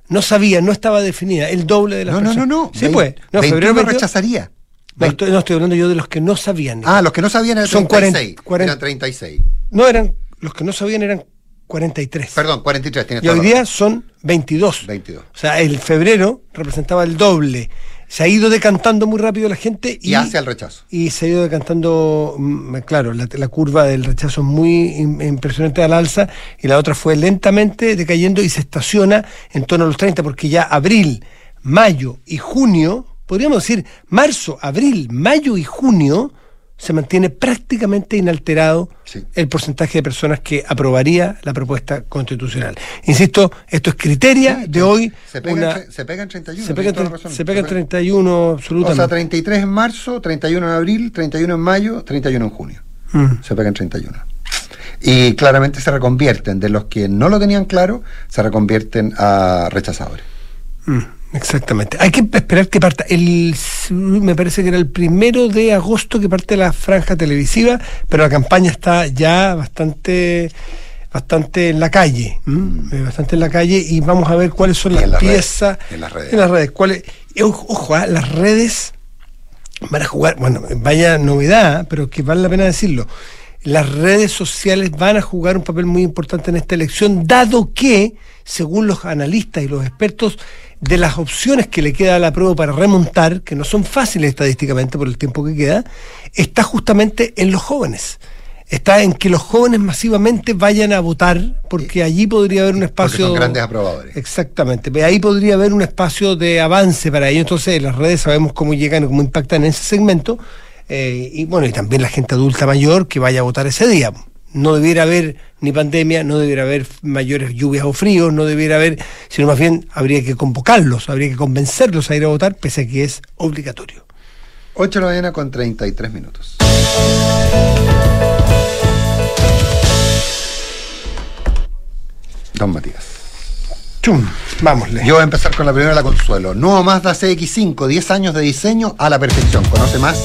no sabía, no estaba definida, el doble de las No, no, no, personas. no. Sí, Vein- pues. No, 21 febrero 22 rechazaría. No, estoy, no, estoy hablando yo de los que no sabían. Ah, los que no sabían eran Son 36. 40, 40. Eran 36. No eran, los que no sabían eran 43. Perdón, 43. Tienes Y hoy día son 22. 22. O sea, el febrero representaba el doble. Se ha ido decantando muy rápido la gente y, Y hacia el rechazo. y se ha ido decantando, mm, claro, la, la curva del rechazo es muy im- impresionante al alza y la otra fue lentamente decayendo y se estaciona en torno a los 30 porque ya abril, mayo y junio, podríamos decir marzo, abril, mayo y junio, se mantiene prácticamente inalterado Sí. el porcentaje de personas que aprobaría la propuesta constitucional. Insisto, esto es criteria Sí, de hoy. Se pega, una- se pega en 31. se pega, tienes toda en la tre- razón. se pega en Se 31 O absolutamente. sea, 33 en marzo, 31 en abril, 31 en mayo, 31 en junio. Mm. Se pega en 31. Y claramente se reconvierten, de los que no lo tenían claro, se reconvierten a rechazadores. Mm, exactamente. Hay que esperar que parta. El, me parece que era el primero de agosto que parte la franja televisiva, pero la campaña está ya bastante bastante en la calle, ¿m? Eh, bastante en la calle y vamos a ver cuáles son las redes, piezas en las redes. en las redes. cuáles- ojo, ojo, ah, las redes van a jugar, bueno, vaya novedad, pero que vale la pena decirlo. Las redes sociales van a jugar un papel muy importante en esta elección, dado que, según los analistas y los expertos, de las opciones que le queda a la prueba para remontar, que no son fáciles estadísticamente por el tiempo que queda, está justamente en los jóvenes. Está en que los jóvenes masivamente vayan a votar, porque allí podría haber un Porque espacio. son grandes aprobadores. Exactamente, ahí podría haber un espacio de avance para ello. Entonces, las redes sabemos cómo llegan, cómo impactan en ese segmento. eh, y bueno, y también la gente adulta mayor que vaya a votar ese día. No debiera haber ni pandemia, no debiera haber mayores lluvias o fríos, no debiera haber, sino más bien habría que convocarlos, habría que convencerlos a ir a votar, pese a que es obligatorio. 8 de la mañana con 33 minutos. Don Matías. Chum, vámosle. Yo voy a empezar con la primera, la Consuelo. Nuevo Mazda CX5, 10 años de diseño a la perfección. Conoce más.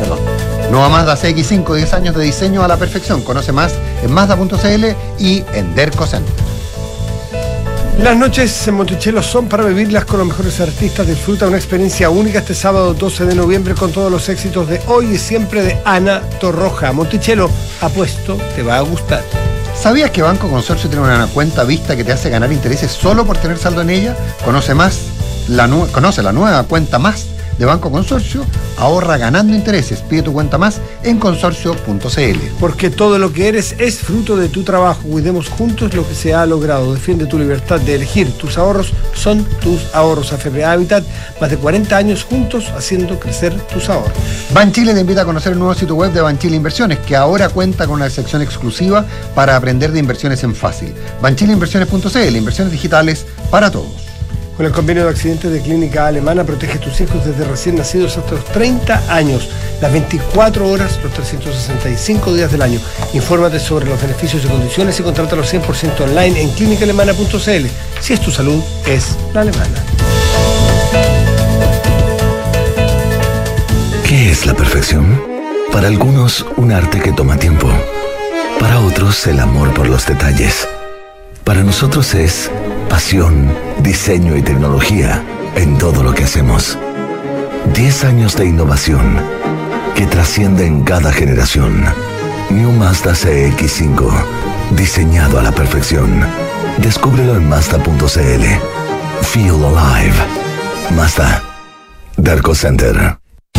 Perdón. Nueva Mazda CX5, 10 años de diseño a la perfección. Conoce más en Mazda.cl y en Derco Center. Las noches en Monticello son para vivirlas con los mejores artistas. Disfruta una experiencia única este sábado 12 de noviembre con todos los éxitos de hoy y siempre de Ana Torroja. Monticello, apuesto, te va a gustar. ¿Sabías que Banco Consorcio tiene una cuenta vista que te hace ganar intereses solo por tener saldo en ella? Conoce más, la conoce la nueva cuenta más de Banco Consorcio, ahorra ganando intereses. Pide tu cuenta más en consorcio.cl. Porque todo lo que eres es fruto de tu trabajo. Cuidemos juntos lo que se ha logrado. Defiende tu libertad de elegir. Tus ahorros son tus ahorros. AFP Habitat, más de 40 años juntos haciendo crecer tus ahorros. Banchile te invita a conocer el nuevo sitio web de Banchile Inversiones, que ahora cuenta con una sección exclusiva para aprender de inversiones en fácil. Banchileinversiones.cl, inversiones digitales para todos. Con el convenio de accidentes de clínica alemana, protege a tus hijos desde recién nacidos hasta los 30 años, las 24 horas, los 365 días del año. Infórmate sobre los beneficios y condiciones y contrátalo 100% online en clínicaalemana.cl. Si es tu salud, es la alemana. ¿Qué es la perfección? Para algunos, un arte que toma tiempo. Para otros, el amor por los detalles. Para nosotros es pasión, diseño y tecnología en todo lo que hacemos. 10 años de innovación que trasciende en cada generación. New Mazda CX5, diseñado a la perfección. Descúbrelo en Mazda.cl. Feel alive. Mazda. Darko Center.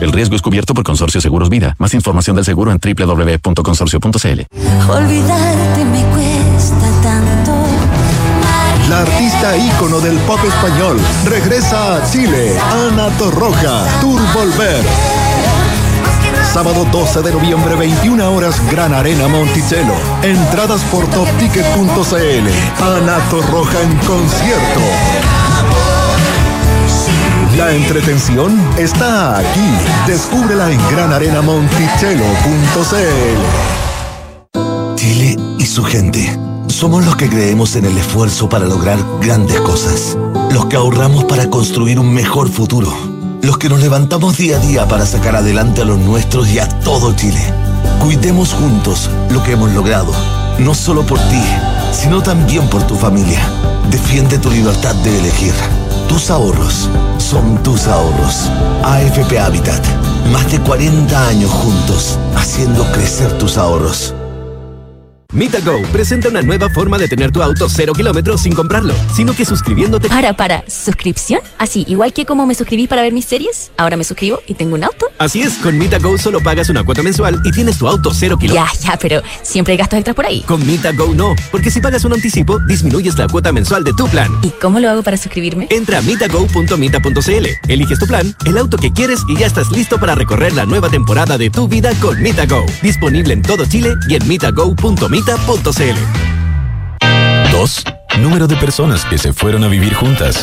El riesgo es cubierto por Consorcio Seguros Vida. Más información del seguro en www.consorcio.cl. Olvidarte me cuesta tanto. La artista ícono del pop español regresa a Chile, Ana Torroja, Tour Volver. Sábado 12 de noviembre, 21 horas, Gran Arena Monticello. Entradas por topticket.cl. Ana Torroja en concierto. La entretención está aquí. Descúbrela en granarenamonticello.cl. Chile y su gente. Somos los que creemos en el esfuerzo para lograr grandes cosas. Los que ahorramos para construir un mejor futuro. Los que nos levantamos día a día para sacar adelante a los nuestros y a todo Chile. Cuidemos juntos lo que hemos logrado. No solo por ti, sino también por tu familia. Defiende tu libertad de elegir. Tus ahorros son tus ahorros. AFP Habitat. Más de 40 años juntos, haciendo crecer tus ahorros. MitaGo presenta una nueva forma de tener tu auto cero kilómetros sin comprarlo, sino que suscribiéndote. Para, para, ¿suscripción? Así, igual que como me suscribí para ver mis series, ahora me suscribo y tengo un auto. Así es, con MitaGo solo pagas una cuota mensual y tienes tu auto cero kilómetros. Ya, ya, pero siempre hay gastos extras por ahí. Con MitaGo no, porque si pagas un anticipo, disminuyes la cuota mensual de tu plan. ¿Y cómo lo hago para suscribirme? Entra a mitago.mita.cl, eliges tu plan, el auto que quieres y ya estás listo para recorrer la nueva temporada de tu vida con MitaGo. Disponible en todo Chile y en mitago.mita.cl. Dos, número de personas que se fueron a vivir juntas.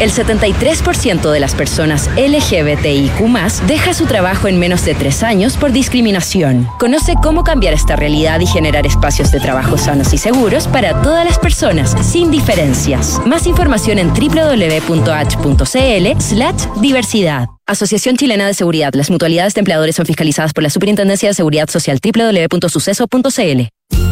El 73% de las personas LGBTIQ deja su trabajo en menos de tres años por discriminación. Conoce cómo cambiar esta realidad y generar espacios de trabajo sanos y seguros para todas las personas, sin diferencias. Más información en www.h.cl slash diversidad. Asociación Chilena de Seguridad. Las mutualidades de empleadores son fiscalizadas por la Superintendencia de Seguridad Social www.suceso.cl.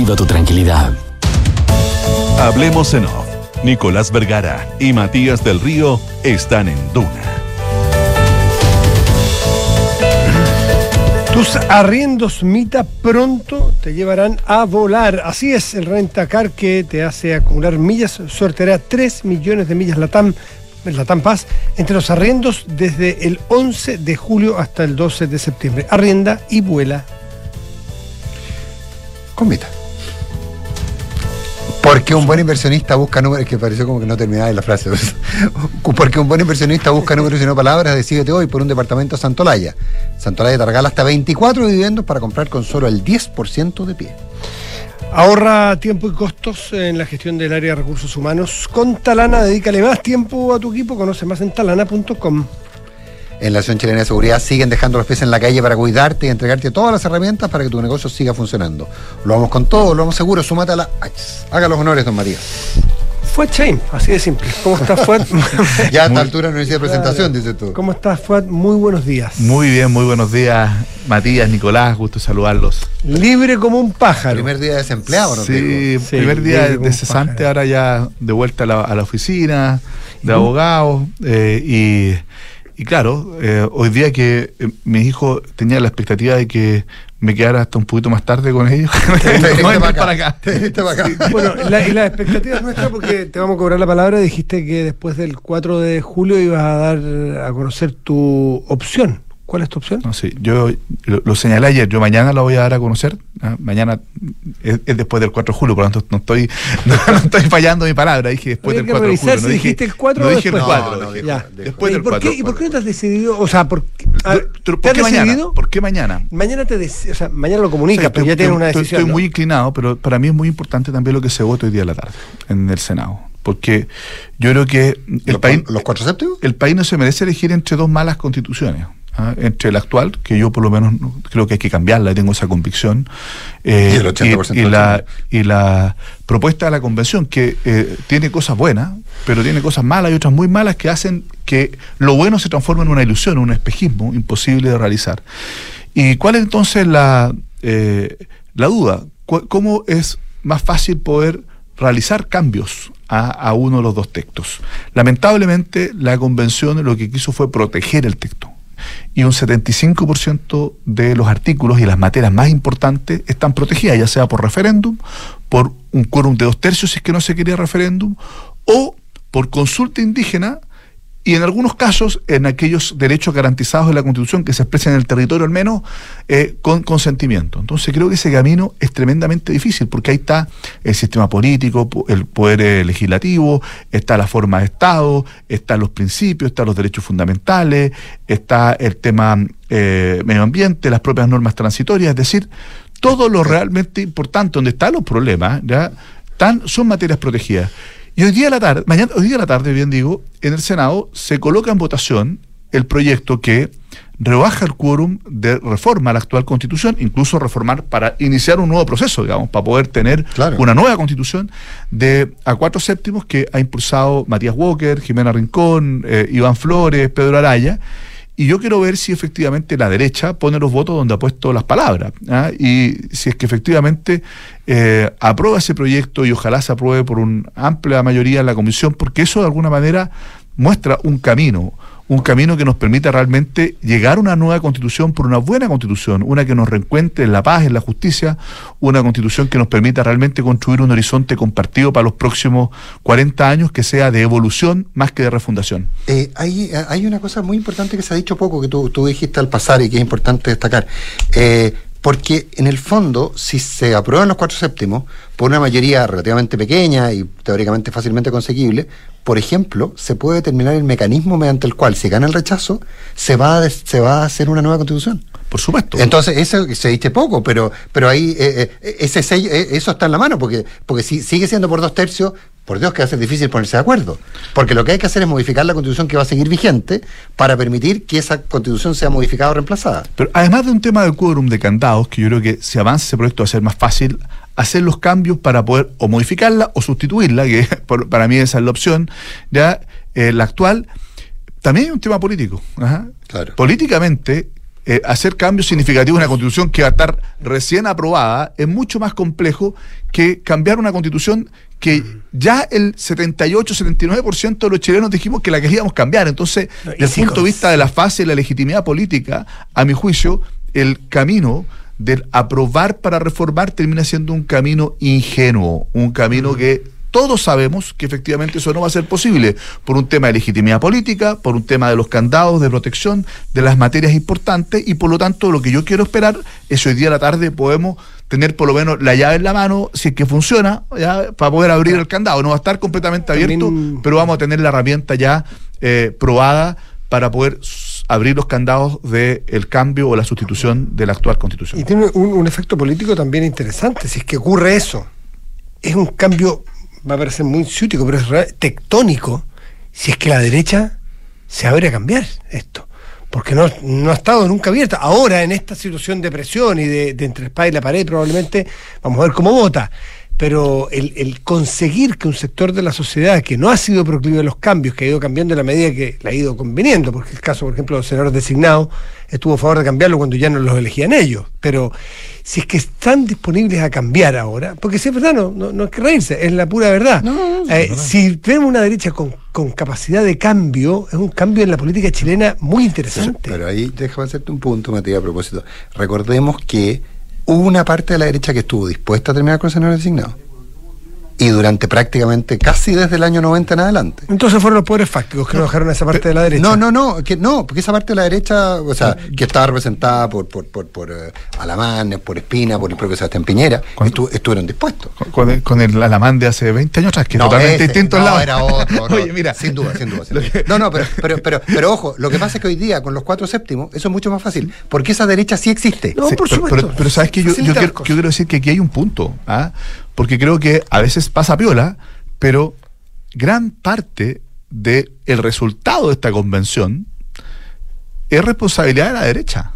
tu tranquilidad. Hablemos en off. Nicolás Vergara y Matías del Río están en Duna. Tus arriendos Mita pronto te llevarán a volar. Así es, el Rentacar que te hace acumular millas sorteará 3 millones de millas Latam, Latam Paz entre los arriendos desde el 11 de julio hasta el 12 de septiembre. Arrienda y vuela. Con Mita. Porque un buen inversionista busca números, que pareció como que no terminaba la frase. Porque un buen inversionista busca números y no palabras, decídete hoy por un departamento Santolaya. Santolaya te regala hasta 24 dividendos para comprar con solo el 10% de pie. Ahorra tiempo y costos en la gestión del área de recursos humanos. Con Talana, dedícale más tiempo a tu equipo. Conoce más en talana.com en la Asociación Chilena de Seguridad siguen dejando los pies en la calle para cuidarte y entregarte todas las herramientas para que tu negocio siga funcionando. Lo vamos con todo, lo vamos seguro, súmate a la Haga los honores, don María. Fuad Chain, así de simple. ¿Cómo estás, Fuad? ya a esta altura no necesita presentación, dice tú. ¿Cómo estás, Fuad? Muy buenos días. Muy bien, muy buenos días, Matías, Nicolás, gusto saludarlos. Libre como un pájaro. Primer día de desempleado, ¿no? Sí, primer día de cesante, ahora ya de vuelta a la, oficina de abogados eh, y y claro, eh, hoy día que eh, mi hijo tenía la expectativa de que me quedara hasta un poquito más tarde con ellos. para acá. Bueno, la, y la expectativa es nuestra porque te vamos a cobrar la palabra. Dijiste que después del 4 de julio ibas a dar a conocer tu opción. ¿Cuál es tu opción? No, sí, yo lo, señalé ayer, yo mañana la voy a dar a conocer. ¿ah? Mañana es, después del 4 de julio, por lo tanto no estoy, no, estoy fallando mi palabra. Dije después del 4 de julio. Si dijiste el 4 no o dije el 4. No, ya. Después del ¿Y por, 4, qué, ¿Y por qué no te has decidido? O sea, ¿por, a, ¿por, ¿te qué mañana? ¿Por qué mañana? Mañana te o sea, mañana lo comunicas, pero ya tienes una decisión. Estoy muy inclinado, pero para mí es muy importante también lo que se vote hoy día a la tarde en el Senado porque yo creo que el país los cuatro séptimos el país no se merece elegir entre dos malas constituciones ¿ah? entre la actual, que yo por lo menos creo que hay que cambiarla, tengo esa convicción, eh, y, la, y la propuesta de la convención, que eh, tiene cosas buenas, pero tiene cosas malas y otras muy malas que hacen que lo bueno se transforme en una ilusión, en un espejismo imposible de realizar. ¿Y cuál es entonces la, eh, la duda? ¿Cómo es más fácil poder realizar cambios a, a, uno de los dos textos. Lamentablemente, la convención lo que quiso fue proteger el texto y un 75% de los artículos y las materias más importantes están protegidas, ya sea por referéndum, por un quórum de dos tercios si es que no se quería referéndum, o por consulta indígena y en algunos casos en aquellos derechos garantizados en la Constitución que se expresan en el territorio al menos eh, con consentimiento. Entonces creo que ese camino es tremendamente difícil porque ahí está el sistema político, el poder eh, legislativo, está la forma de Estado, están los principios, están los derechos fundamentales, está el tema eh, medio ambiente, las propias normas transitorias, es decir, todo lo realmente importante, donde están los problemas, ya son materias protegidas. Y hoy día a la tarde, mañana, hoy día a la tarde, bien digo, en el Senado se coloca en votación el proyecto que rebaja el quórum de reforma a la actual constitución, incluso reformar para iniciar un nuevo proceso, digamos, para poder tener una nueva constitución de a cuatro séptimos que ha impulsado Matías Walker, Jimena Rincón, eh, Iván Flores, Pedro Araya, y yo quiero ver si efectivamente la derecha pone los votos donde ha puesto las palabras. ¿ah? Y si es que efectivamente eh, aprueba ese proyecto y ojalá se apruebe por una amplia mayoría en la comisión, porque eso de alguna manera muestra un camino, un camino que nos permita realmente llegar a una nueva constitución por una buena constitución, una que nos reencuentre en la paz, en la justicia, una constitución que nos permita realmente construir un horizonte compartido para los próximos 40 años que sea de evolución más que de refundación. Eh, hay, una cosa muy importante que se ha dicho poco, que tú, tú dijiste al pasar y que es importante destacar. Eh, porque en el fondo, si se aprueban los cuatro séptimos, por una mayoría relativamente pequeña y teóricamente fácilmente conseguible, por ejemplo, se puede determinar el mecanismo mediante el cual, si gana el rechazo, se va a, des- se va a hacer una nueva constitución. Por supuesto. Entonces, eso se dice poco, pero, pero ahí eh, eh, ese sello, eh, eso está en la mano, porque, porque si sigue siendo por dos tercios, por Dios que va a ser difícil ponerse de acuerdo. Porque lo que hay que hacer es modificar la constitución que va a seguir vigente para permitir que esa constitución sea modificada o reemplazada. Pero además de un tema de quórum de candados, que yo creo que si avanza ese proyecto va a ser más fácil hacer los cambios para poder o modificarla o sustituirla, que por- para mí esa es la opción, ya eh, la actual, también hay un tema político. ajá. Políticamente, eh, hacer cambios significativos en una constitución que va a estar recién aprobada es mucho más complejo que cambiar una constitución que ya el 78-79% de los chilenos dijimos que la queríamos cambiar. Entonces, No, y desde el punto de vista de la fase de la legitimidad política, a mi juicio, el camino del aprobar para reformar termina siendo un camino ingenuo, un camino que todos sabemos que efectivamente eso no va a ser posible por un tema de legitimidad política, por un tema de los candados de protección de las materias importantes y por lo tanto lo que yo quiero esperar es hoy día a la tarde podemos tener por lo menos la llave en la mano, si es que funciona, ya, para poder abrir el candado. No va a estar completamente abierto, pero vamos a tener la herramienta ya eh, probada para poder abrir los candados del cambio o la sustitución de la actual constitución. Y tiene un, un efecto político también interesante. Si es que ocurre eso, es un cambio, va a parecer muy ciútico, pero es tectónico. Si es que la derecha se abre a cambiar esto. Porque no, no ha estado nunca abierta. Ahora, en esta situación de presión y de, entre espada y la pared, probablemente vamos a ver cómo vota. Pero el, el conseguir que un sector de la sociedad que no ha sido proclive a los cambios, que ha ido cambiando en la medida que le ha ido conveniendo, porque el caso, por ejemplo, de los senadores designados estuvo a favor de cambiarlo cuando ya no los elegían ellos. Pero si es que están disponibles a cambiar ahora, porque si es verdad, no, no, no hay que reírse, es la pura verdad. Eh, si tenemos una derecha con, con capacidad de cambio, es un cambio en la política chilena muy interesante. Pero ahí déjame hacerte un punto, Matías, a propósito. Recordemos que hubo una parte de la derecha que estuvo dispuesta a terminar con senadores designados. Y durante prácticamente casi desde el año 90 en adelante. Entonces fueron los poderes fácticos que no dejaron a esa parte de la derecha. No, no, no, que no, porque esa parte de la derecha, o sea, que estaba representada por, por, por, por eh, Alamanes, por Espina, por el propio Sebastián Piñera, estu- estuvieron dispuestos. Con el, con el alamán de hace 20 años atrás, que es No, totalmente ese, distinto al no, lado. era otro. no, Oye, mira. Sin duda, sin duda. sin duda. No, no, pero, pero, pero, pero ojo, lo que pasa es que hoy día con los cuatro séptimos, eso es mucho más fácil, porque esa derecha sí existe. Sí, pero, pero- pero sabes que yo, yo quiero, yo quiero decir que aquí hay un punto, ¿ah? Porque creo que a veces pasa piola, pero gran parte del el resultado de esta convención es responsabilidad de la derecha.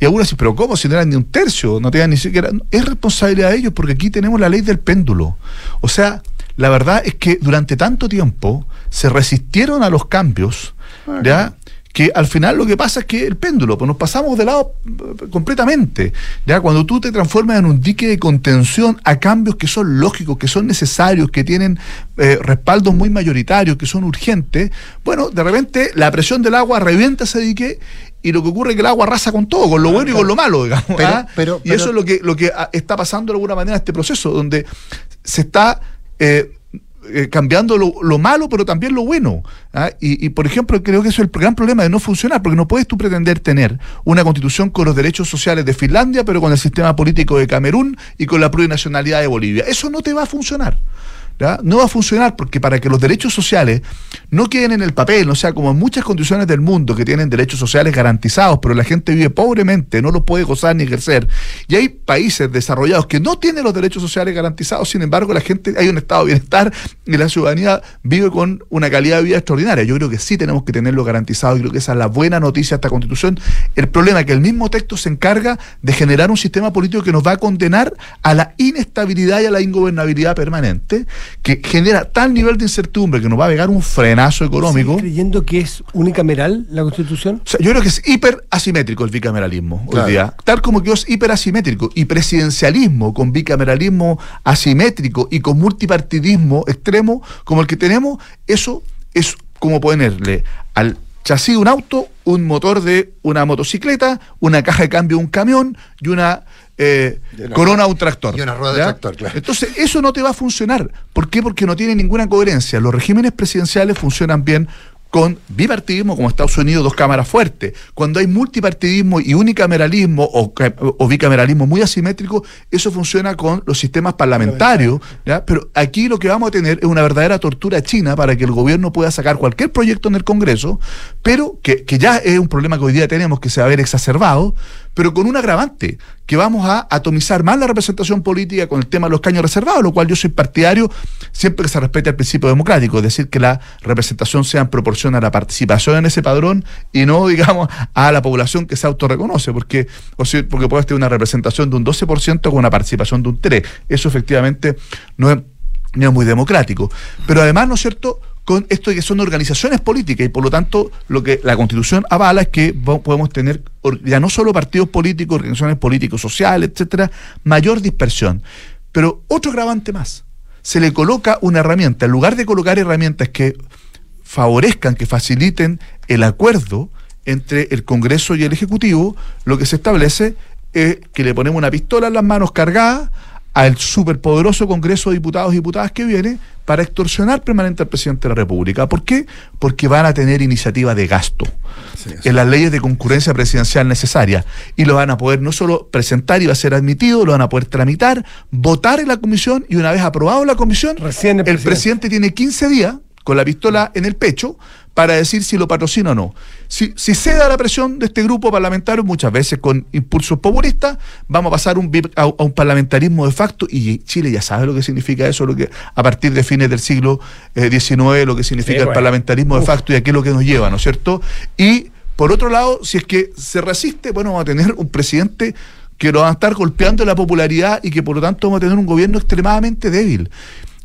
Y algunos dicen, pero ¿cómo? Si no eran ni un tercio, no tenían ni siquiera... Es responsabilidad de ellos porque aquí tenemos la ley del péndulo. O sea, la verdad es que durante tanto tiempo se resistieron a los cambios, ¿ya? Que al final lo que pasa es que el péndulo, pues nos pasamos de lado eh, completamente. Ya cuando tú te transformas en un dique de contención a cambios que son lógicos, que son necesarios, que tienen eh, respaldos muy mayoritarios, que son urgentes, bueno, de repente la presión del agua revienta ese dique y lo que ocurre es que el agua arrasa con todo, con lo bueno y con lo malo, digamos. Pero- ¿ah? pero- y eso es lo que, lo que ah, está pasando de alguna manera este proceso, donde se está eh, eh, cambiando lo, lo malo, pero también lo bueno. ¿ah? Y, y, por ejemplo, creo que eso es el gran problema de no funcionar, porque no puedes tú pretender tener una constitución con los derechos sociales de Finlandia, pero con el sistema político de Camerún y con la plurinacionalidad de Bolivia. Eso no te va a funcionar. No va a funcionar porque para que los derechos sociales no queden en el papel, o sea, como en muchas condiciones del mundo que tienen derechos sociales garantizados, pero la gente vive pobremente, no los puede gozar ni ejercer, y hay países desarrollados que no tienen los derechos sociales garantizados, sin embargo, la gente, hay un estado de bienestar y la ciudadanía vive con una calidad de vida extraordinaria. Yo creo que sí tenemos que tenerlo garantizado y creo que esa es la buena noticia de esta constitución. El problema es que el mismo texto se encarga de generar un sistema político que nos va a condenar a la inestabilidad y a la ingobernabilidad permanente, que genera tal nivel de incertidumbre que nos va a pegar un frenazo económico. ¿Sigue creyendo que es unicameral la constitución? O sea, yo creo que es hiper asimétrico el bicameralismo Claro. hoy día. Tal como que es hiper asimétrico y presidencialismo con bicameralismo asimétrico y con multipartidismo extremo como el que tenemos, eso es como ponerle al chasis de un auto, un motor de una motocicleta, una caja de cambio de un camión y una eh, corona un tractor. y una rueda de ¿ya? tractor, claro. Entonces, eso no te va a funcionar. ¿Por qué? Porque no tiene ninguna coherencia. Los regímenes presidenciales funcionan bien con bipartidismo como Estados Unidos, dos cámaras fuertes. Cuando hay multipartidismo y unicameralismo o, o bicameralismo muy asimétrico, eso funciona con los sistemas parlamentarios. ¿ya? Pero aquí lo que vamos a tener es una verdadera tortura china para que el gobierno pueda sacar cualquier proyecto en el Congreso, pero que, que ya es un problema que hoy día tenemos que se va a ver exacerbado, pero con un agravante, que vamos a atomizar más la representación política con el tema de los caños reservados, lo cual yo soy partidario siempre que se respete el principio democrático, es decir, que la representación sea en proporción a la participación en ese padrón y no, digamos, a la población que se autorreconoce, porque, o sea, porque puedes tener una representación de un 12% con una participación de un 3%. Eso efectivamente no es muy democrático. Pero además, ¿no es cierto?, con esto de que son organizaciones políticas y por lo tanto lo que la constitución avala es que podemos tener ya no solo partidos políticos, organizaciones políticos, sociales, etcétera, mayor dispersión. Pero otro agravante más, se le coloca una herramienta, en lugar de colocar herramientas que favorezcan, que faciliten el acuerdo entre el Congreso y el Ejecutivo, lo que se establece es que le ponemos una pistola en las manos cargada al superpoderoso Congreso de Diputados y Diputadas que viene para extorsionar permanente al presidente de la República. ¿Por qué? Porque van a tener iniciativa de gasto en las leyes de concurrencia presidencial necesarias y lo van a poder no solo presentar y va a ser admitido, lo van a poder tramitar, votar en la comisión y una vez aprobado la comisión, el, presidente. tiene 15 días con la pistola en el pecho para decir si lo patrocina o no. Si, si cede a la presión de este grupo parlamentario, muchas veces con impulsos populistas, vamos a pasar un, a, a un parlamentarismo de facto y Chile ya sabe lo que significa eso, lo que a partir de fines del siglo eh, XIX, lo que significa Sí, el bueno. parlamentarismo de facto y a qué es lo que nos lleva, ¿no es cierto? Y por otro lado, si es que se resiste, bueno, vamos a tener un presidente que lo va a estar golpeando la popularidad y que por lo tanto vamos a tener un gobierno extremadamente débil.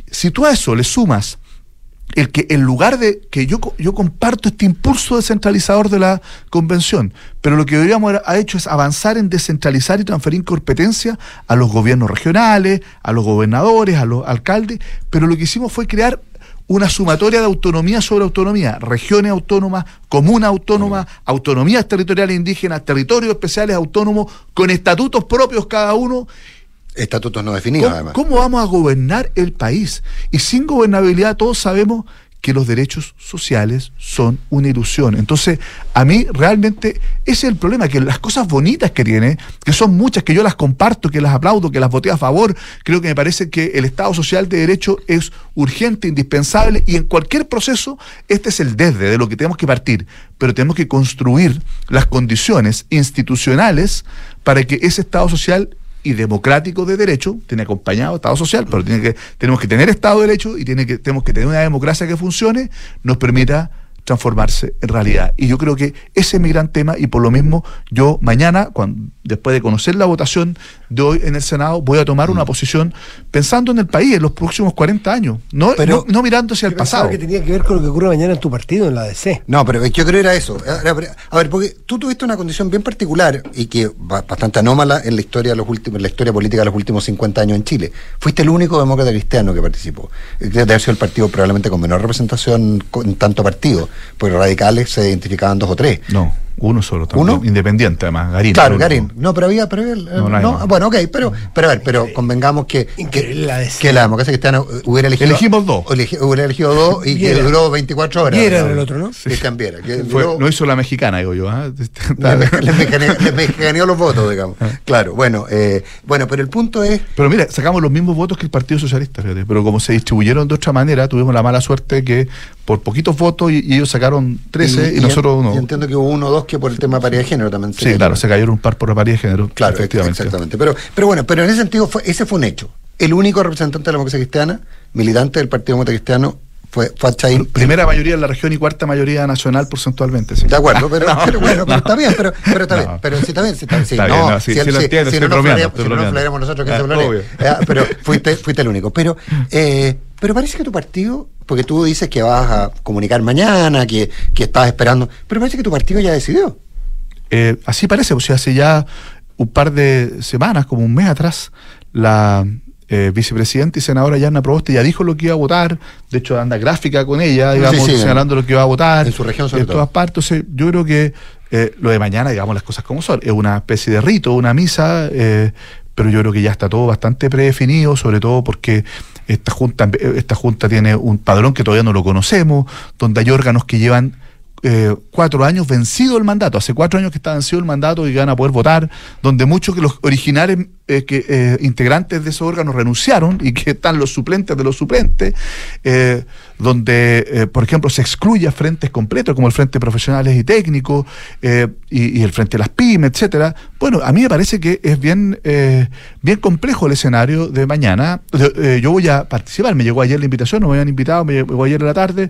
Si tú a eso le sumas el que en lugar de que yo, yo comparto este impulso descentralizador de la convención, pero lo que deberíamos haber ha hecho es avanzar en descentralizar y transferir competencia a los gobiernos regionales, a los gobernadores, a los alcaldes, pero lo que hicimos fue crear una sumatoria de autonomía sobre autonomía, regiones autónomas, comunas autónomas, autonomías territoriales indígenas, territorios especiales autónomos, con estatutos propios cada uno, Estatutos no definidos, ¿Cómo, además. cómo vamos a gobernar el país? Y sin gobernabilidad todos sabemos que los derechos sociales son una ilusión. Entonces, a mí realmente ese es el problema, que las cosas bonitas que tiene, que son muchas, que yo las comparto, que las aplaudo, que las voté a favor, creo que me parece que el Estado social de Derecho es urgente, indispensable, y en cualquier proceso, este es el desde de lo que tenemos que partir, pero tenemos que construir las condiciones institucionales para que ese Estado social y democrático de derecho, tiene acompañado Estado social, pero tiene que, tenemos que tener Estado de derecho y tiene que, tenemos que tener una democracia que funcione, nos permita transformarse en realidad. Y yo creo que ese es mi gran tema y por lo mismo yo mañana, cuando, después de conocer la votación de hoy en el Senado, voy a tomar una posición pensando en el país, en los próximos 40 años, no, no, no mirando hacia el Yo pensaba pasado. que tenía que ver con lo que ocurre mañana en tu partido, en la DC. No, pero yo creo que era eso. A ver, porque tú tuviste una condición bien particular y que ba- bastante anómala en la historia de los últimos, en la historia política de los últimos 50 años en Chile. Fuiste el único demócrata cristiano que participó. Debe haber sido el partido probablemente con menor representación con- en tanto partido, los radicales se identificaban dos o tres. No, uno solo también, ¿Uno? independiente además, Garín. Claro, Garín. No, pero había, pero había- No, no hay no, más. bueno, ok, pero, pero a ver, pero convengamos que, que, que la democracia cristiana hubiera elegido. Elegimos dos. elegi- hubiera elegido dos y que duró 24 horas. Viera era el otro, ¿no? Cristian Viera, que Fue- duró- no hizo la mexicana, digo yo. ¿ah? le, me- le mecaneó, le mecaneó los votos, digamos. Claro, bueno, eh, bueno, pero el punto es. Pero mira, sacamos los mismos votos que el Partido Socialista, fíjate, pero como se distribuyeron de otra manera, tuvimos la mala suerte que por poquitos votos y, y ellos sacaron 13 y, nosotros yo no. entiendo que hubo uno o dos que por el tema de paridad de género también se Sí, claro, se cayeron un par por la paridad de género. Claro, efectivamente. exactamente. Pero, pero bueno, pero en ese sentido fue, ese fue un hecho. El único representante de la democracia cristiana, militante del Partido Demócrata Cristiano, fue, fue Achaín. Primera mayoría en la región y cuarta mayoría nacional porcentualmente. Sí. De acuerdo, pero, No, pero bueno, pero está bien, pero, pero está No. bien, pero sí está bien, sí está bien. sí, Está no, bien, no, sí, si, sí lo si- entiendo, si no nos si nosotros que. Eh, pero fuiste, fuiste el único. Pero, eh, pero parece que tu partido, porque tú dices que vas a comunicar mañana, que, que estás esperando, pero parece que tu partido ya decidió. Eh, así parece, o sea, hace ya un par de semanas, como un mes atrás, la, eh, vicepresidenta y senadora Yarna Proboste ya dijo lo que iba a votar, de hecho anda gráfica con ella, digamos, Sí, sí, señalando lo que iba a votar. en su región sobre En todo. todas partes. Entonces, yo creo que eh, lo de mañana, digamos las cosas como son, es una especie de rito, una misa, eh, pero yo creo que ya está todo bastante predefinido, sobre todo porque esta junta, esta junta tiene un padrón que todavía no lo conocemos, donde hay órganos que llevan eh, cuatro años vencido el mandato, hace cuatro años que está vencido el mandato y van a poder votar, donde muchos que los originales eh, que, eh, integrantes de esos órganos renunciaron y que están los suplentes de los suplentes, eh, donde, por ejemplo, se excluye a frentes completos como el Frente Profesionales y Técnicos y, el Frente de las PYME, etcétera. Bueno, a mí me parece que es bien, bien complejo el escenario de mañana. Yo voy a participar, me llegó ayer la invitación, no me habían invitado, me llegó ayer en la tarde,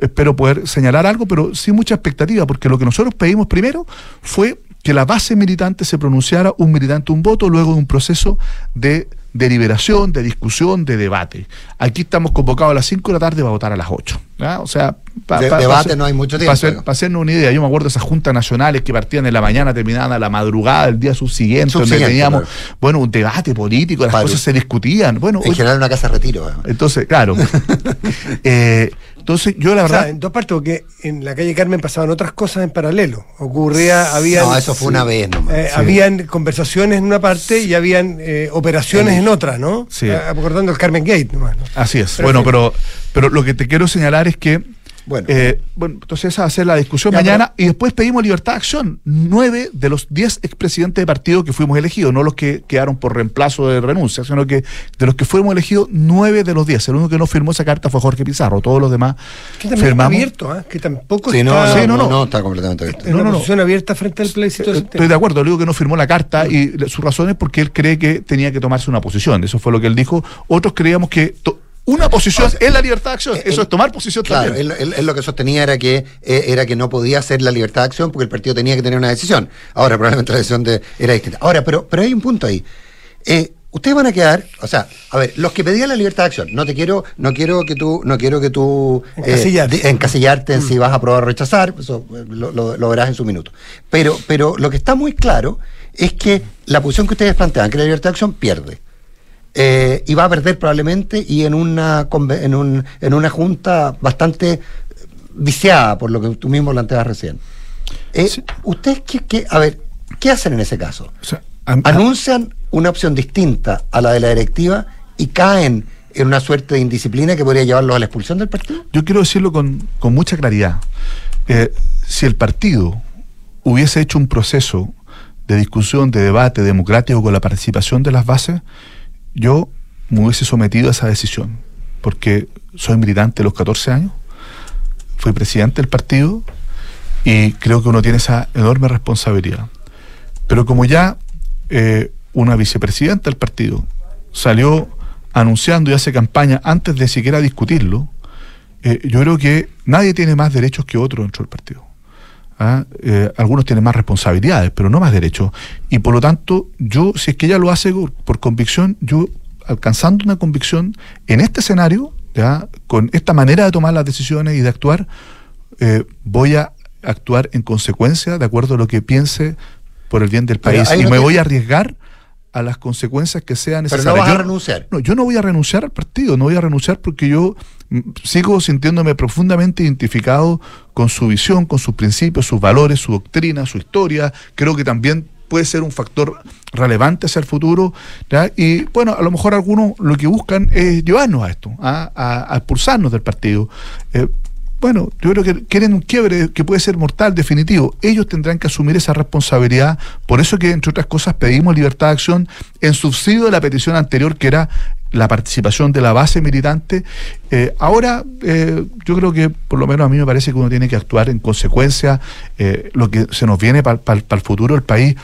espero poder señalar algo, pero sin mucha expectativa, porque lo que nosotros pedimos primero fue que la base militante se pronunciara un militante un voto luego de un proceso de deliberación, de discusión, de debate. Aquí estamos convocados a las 5 de la tarde para votar a las 8. ¿ya? O sea, pa- De- pa- debate pa- no hay mucho tiempo. Para hacernos una idea, yo me acuerdo de esas juntas nacionales que partían en la mañana, terminaban a la madrugada del día subsiguiente, donde teníamos, claro. bueno, un debate político, las Padre. cosas se discutían. Bueno, En hoy- general una casa de retiro. entonces, claro. Eh, entonces, yo la O sea, verdad. en dos partes, porque en la calle Carmen pasaban otras cosas en paralelo. Ocurría, había. No, eso fue una vez nomás. Eh, Sí. Habían conversaciones en una parte y habían eh, operaciones Sí. en otra, ¿no? Sí. Eh, Acordando el Carmen Gate, nomás, ¿no? Así es. Pero bueno, pero, pero lo que te quiero señalar es que. Bueno. eh, bueno, entonces esa va a ser la discusión Ya, mañana y después pedimos libertad de acción. Nueve de los diez expresidentes de partido que fuimos elegidos, no los que quedaron por reemplazo de renuncia, sino que de los que fuimos elegidos, nueve de los diez. El único que no firmó esa carta fue Jorge Pizarro. Todos los demás Que también firmamos. está abierto, ¿ah? que tampoco Sí, no, está no, Sí, no, no, no. no, está completamente abierto. no, una no, no. posición abierta frente al plebiscito. Eh, Estoy de acuerdo, le digo que no firmó la carta y su razón es porque él cree que tenía que tomarse una posición. Eso fue lo que él dijo. Otros creíamos que to- una posición O sea, es la libertad de acción. eh, Eso eh, es tomar posición Claro, también. él, él- lo que sostenía era que eh, era que no podía hacer la libertad de acción porque el partido tenía que tener una decisión. Ahora probablemente la decisión de, era distinta. Ahora, pero, pero hay un punto ahí. Eh, ustedes van a quedar, o sea, a ver, los que pedían la libertad de acción, no te quiero, no quiero que tú, no quiero que tú eh, Encasillarte. di- encasillarte en si vas a aprobar o rechazar, eso eh, lo, lo- lo verás en su minuto. Pero, pero lo que está muy claro es que la posición que ustedes plantean, que la libertad de acción pierde. Eh, y va a perder probablemente y en una en, un, en una junta bastante viciada por lo que tú mismo planteabas recién. Eh, ¿Ustedes qué, qué- a ver, qué hacen en ese caso? O sea, ¿Anuncian una opción distinta a la de la directiva y caen en una suerte de indisciplina que podría llevarlos a la expulsión del partido? Yo quiero decirlo con, con mucha claridad. Eh, si el partido hubiese hecho un proceso de discusión, de debate democrático con la participación de las bases, yo me hubiese sometido a esa decisión, porque soy militante de los 14 años, fui presidente del partido y creo que uno tiene esa enorme responsabilidad. Pero como ya eh, una vicepresidenta del partido salió anunciando y hace campaña antes de siquiera discutirlo, eh, yo creo que nadie tiene más derechos que otro dentro del partido. ¿Ah? Eh, algunos tienen más responsabilidades, pero no más derechos. Y por lo tanto, yo, si es que ella lo hace por, convicción, yo, alcanzando una convicción en este escenario, ¿ya? con esta manera de tomar las decisiones y de actuar, eh, voy a actuar en consecuencia de acuerdo a lo que piense por el bien del país. Y no me voy a arriesgar a las consecuencias que sean Pero necesarias. no vas a renunciar. no, yo no voy a renunciar al partido, no voy a renunciar porque yo mm, sigo sintiéndome profundamente identificado con su visión, con sus principios, sus valores, su doctrina, su historia. Creo que también puede ser un factor relevante hacia el futuro. ¿ya? Y bueno, a lo mejor algunos lo que buscan es llevarnos a esto, ¿ah? a, a expulsarnos del partido. Eh, bueno, yo creo que quieren un quiebre que puede ser mortal, definitivo. Ellos tendrán que asumir esa responsabilidad. Por eso que, entre otras cosas, pedimos libertad de acción en subsidio de la petición anterior, que era la participación de la base militante. Eh, ahora, eh, yo creo que, por lo menos a mí me parece que uno tiene que actuar en consecuencia. Eh, lo que se nos viene para el futuro del país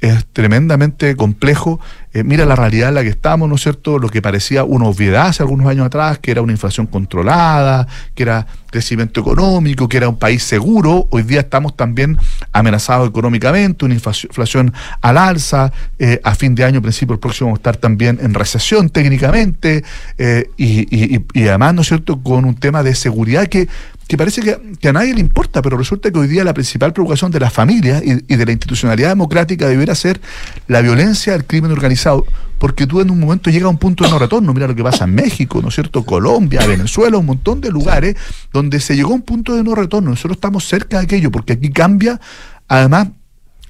es tremendamente complejo. Eh, mira la realidad en la que estamos, ¿no es cierto? Lo que parecía una obviedad hace algunos años atrás, que era una inflación controlada, que era crecimiento económico, que era un país seguro. Hoy día estamos también amenazados económicamente, una inflación al alza. eh, a fin de año, principio del próximo, vamos a estar también en recesión técnicamente. eh, y- y- y además, ¿no es cierto?, con un tema de seguridad que que parece que, que a nadie le importa, pero resulta que hoy día la principal preocupación de las familias y, y de la institucionalidad democrática debiera ser la violencia del crimen organizado, porque tú en un momento llega a un punto de no retorno, mira lo que pasa en México, ¿no es cierto? Colombia, Venezuela, un montón de lugares donde se llegó a un punto de no retorno, nosotros estamos cerca de aquello, porque aquí cambia, además,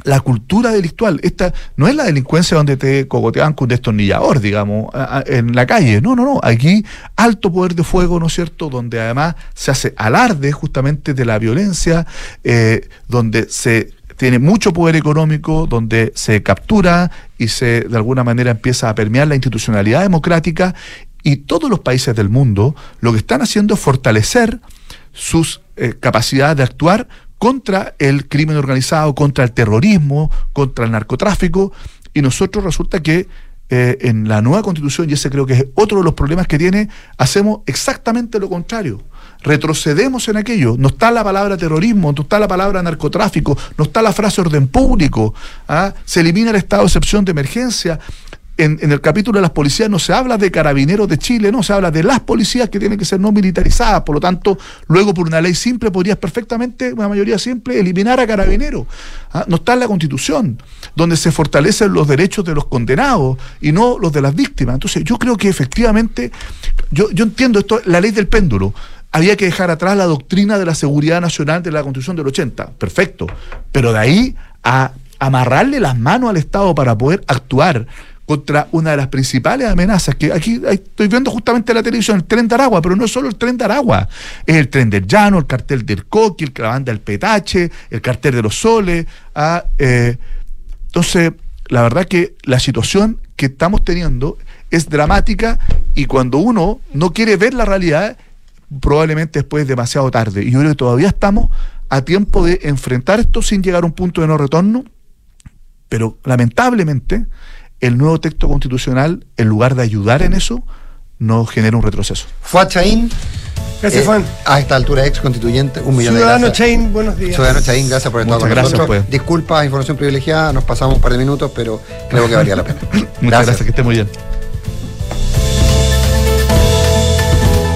la cultura delictual. Esta no es la delincuencia donde te cogoteaban con un destornillador, digamos, en la calle. No, no, no. Aquí alto poder de fuego, ¿no es cierto? Donde además se hace alarde justamente de la violencia, eh, donde se tiene mucho poder económico, donde se captura y se de alguna manera empieza a permear la institucionalidad democrática y todos los países del mundo lo que están haciendo es fortalecer sus eh, capacidades de actuar contra el crimen organizado, contra el terrorismo, contra el narcotráfico, y nosotros resulta que eh, en la nueva constitución, y ese creo que es otro de los problemas que tiene, hacemos exactamente lo contrario. Retrocedemos en aquello. No está la palabra terrorismo, no está la palabra narcotráfico, no está la frase orden público. ¿ah? Se elimina el estado de excepción de emergencia. En, el capítulo de las policías no se habla de carabineros de Chile, no, se habla de las policías que tienen que ser no militarizadas. Por lo tanto, luego por una ley simple podrías perfectamente, una mayoría simple, eliminar a carabineros. ¿ah? No está en la constitución, donde se fortalecen los derechos de los condenados y no los de las víctimas. Entonces, yo creo que efectivamente, yo, yo entiendo esto, la ley del péndulo. Había que dejar atrás la doctrina de la seguridad nacional de la constitución del 80. Perfecto. Pero de ahí a amarrarle las manos al Estado para poder actuar contra una de las principales amenazas que aquí estoy viendo justamente en la televisión, el tren de Aragua, pero no es solo el tren de Aragua, es el tren del Llano, el cartel del Coqui, el, la banda del Petache, el cartel de los Soles. ah, eh, entonces, la verdad que la situación que estamos teniendo es dramática y cuando uno no quiere ver la realidad, probablemente después es demasiado tarde. Y yo creo que todavía estamos a tiempo de enfrentar esto sin llegar a un punto de no retorno, pero lamentablemente el nuevo texto constitucional, en lugar de ayudar en eso, nos genera un retroceso. Fuad Chaín. Gracias, Juan. A esta altura, ex constituyente, un millón Ciudadano de gracias. Chain, buenos días. Ciudadano Chaín, gracias por estar Muchas con gracias, nosotros. pues. Disculpas, información privilegiada, nos pasamos un par de minutos, pero creo que valía la pena. Muchas gracias, que esté muy bien.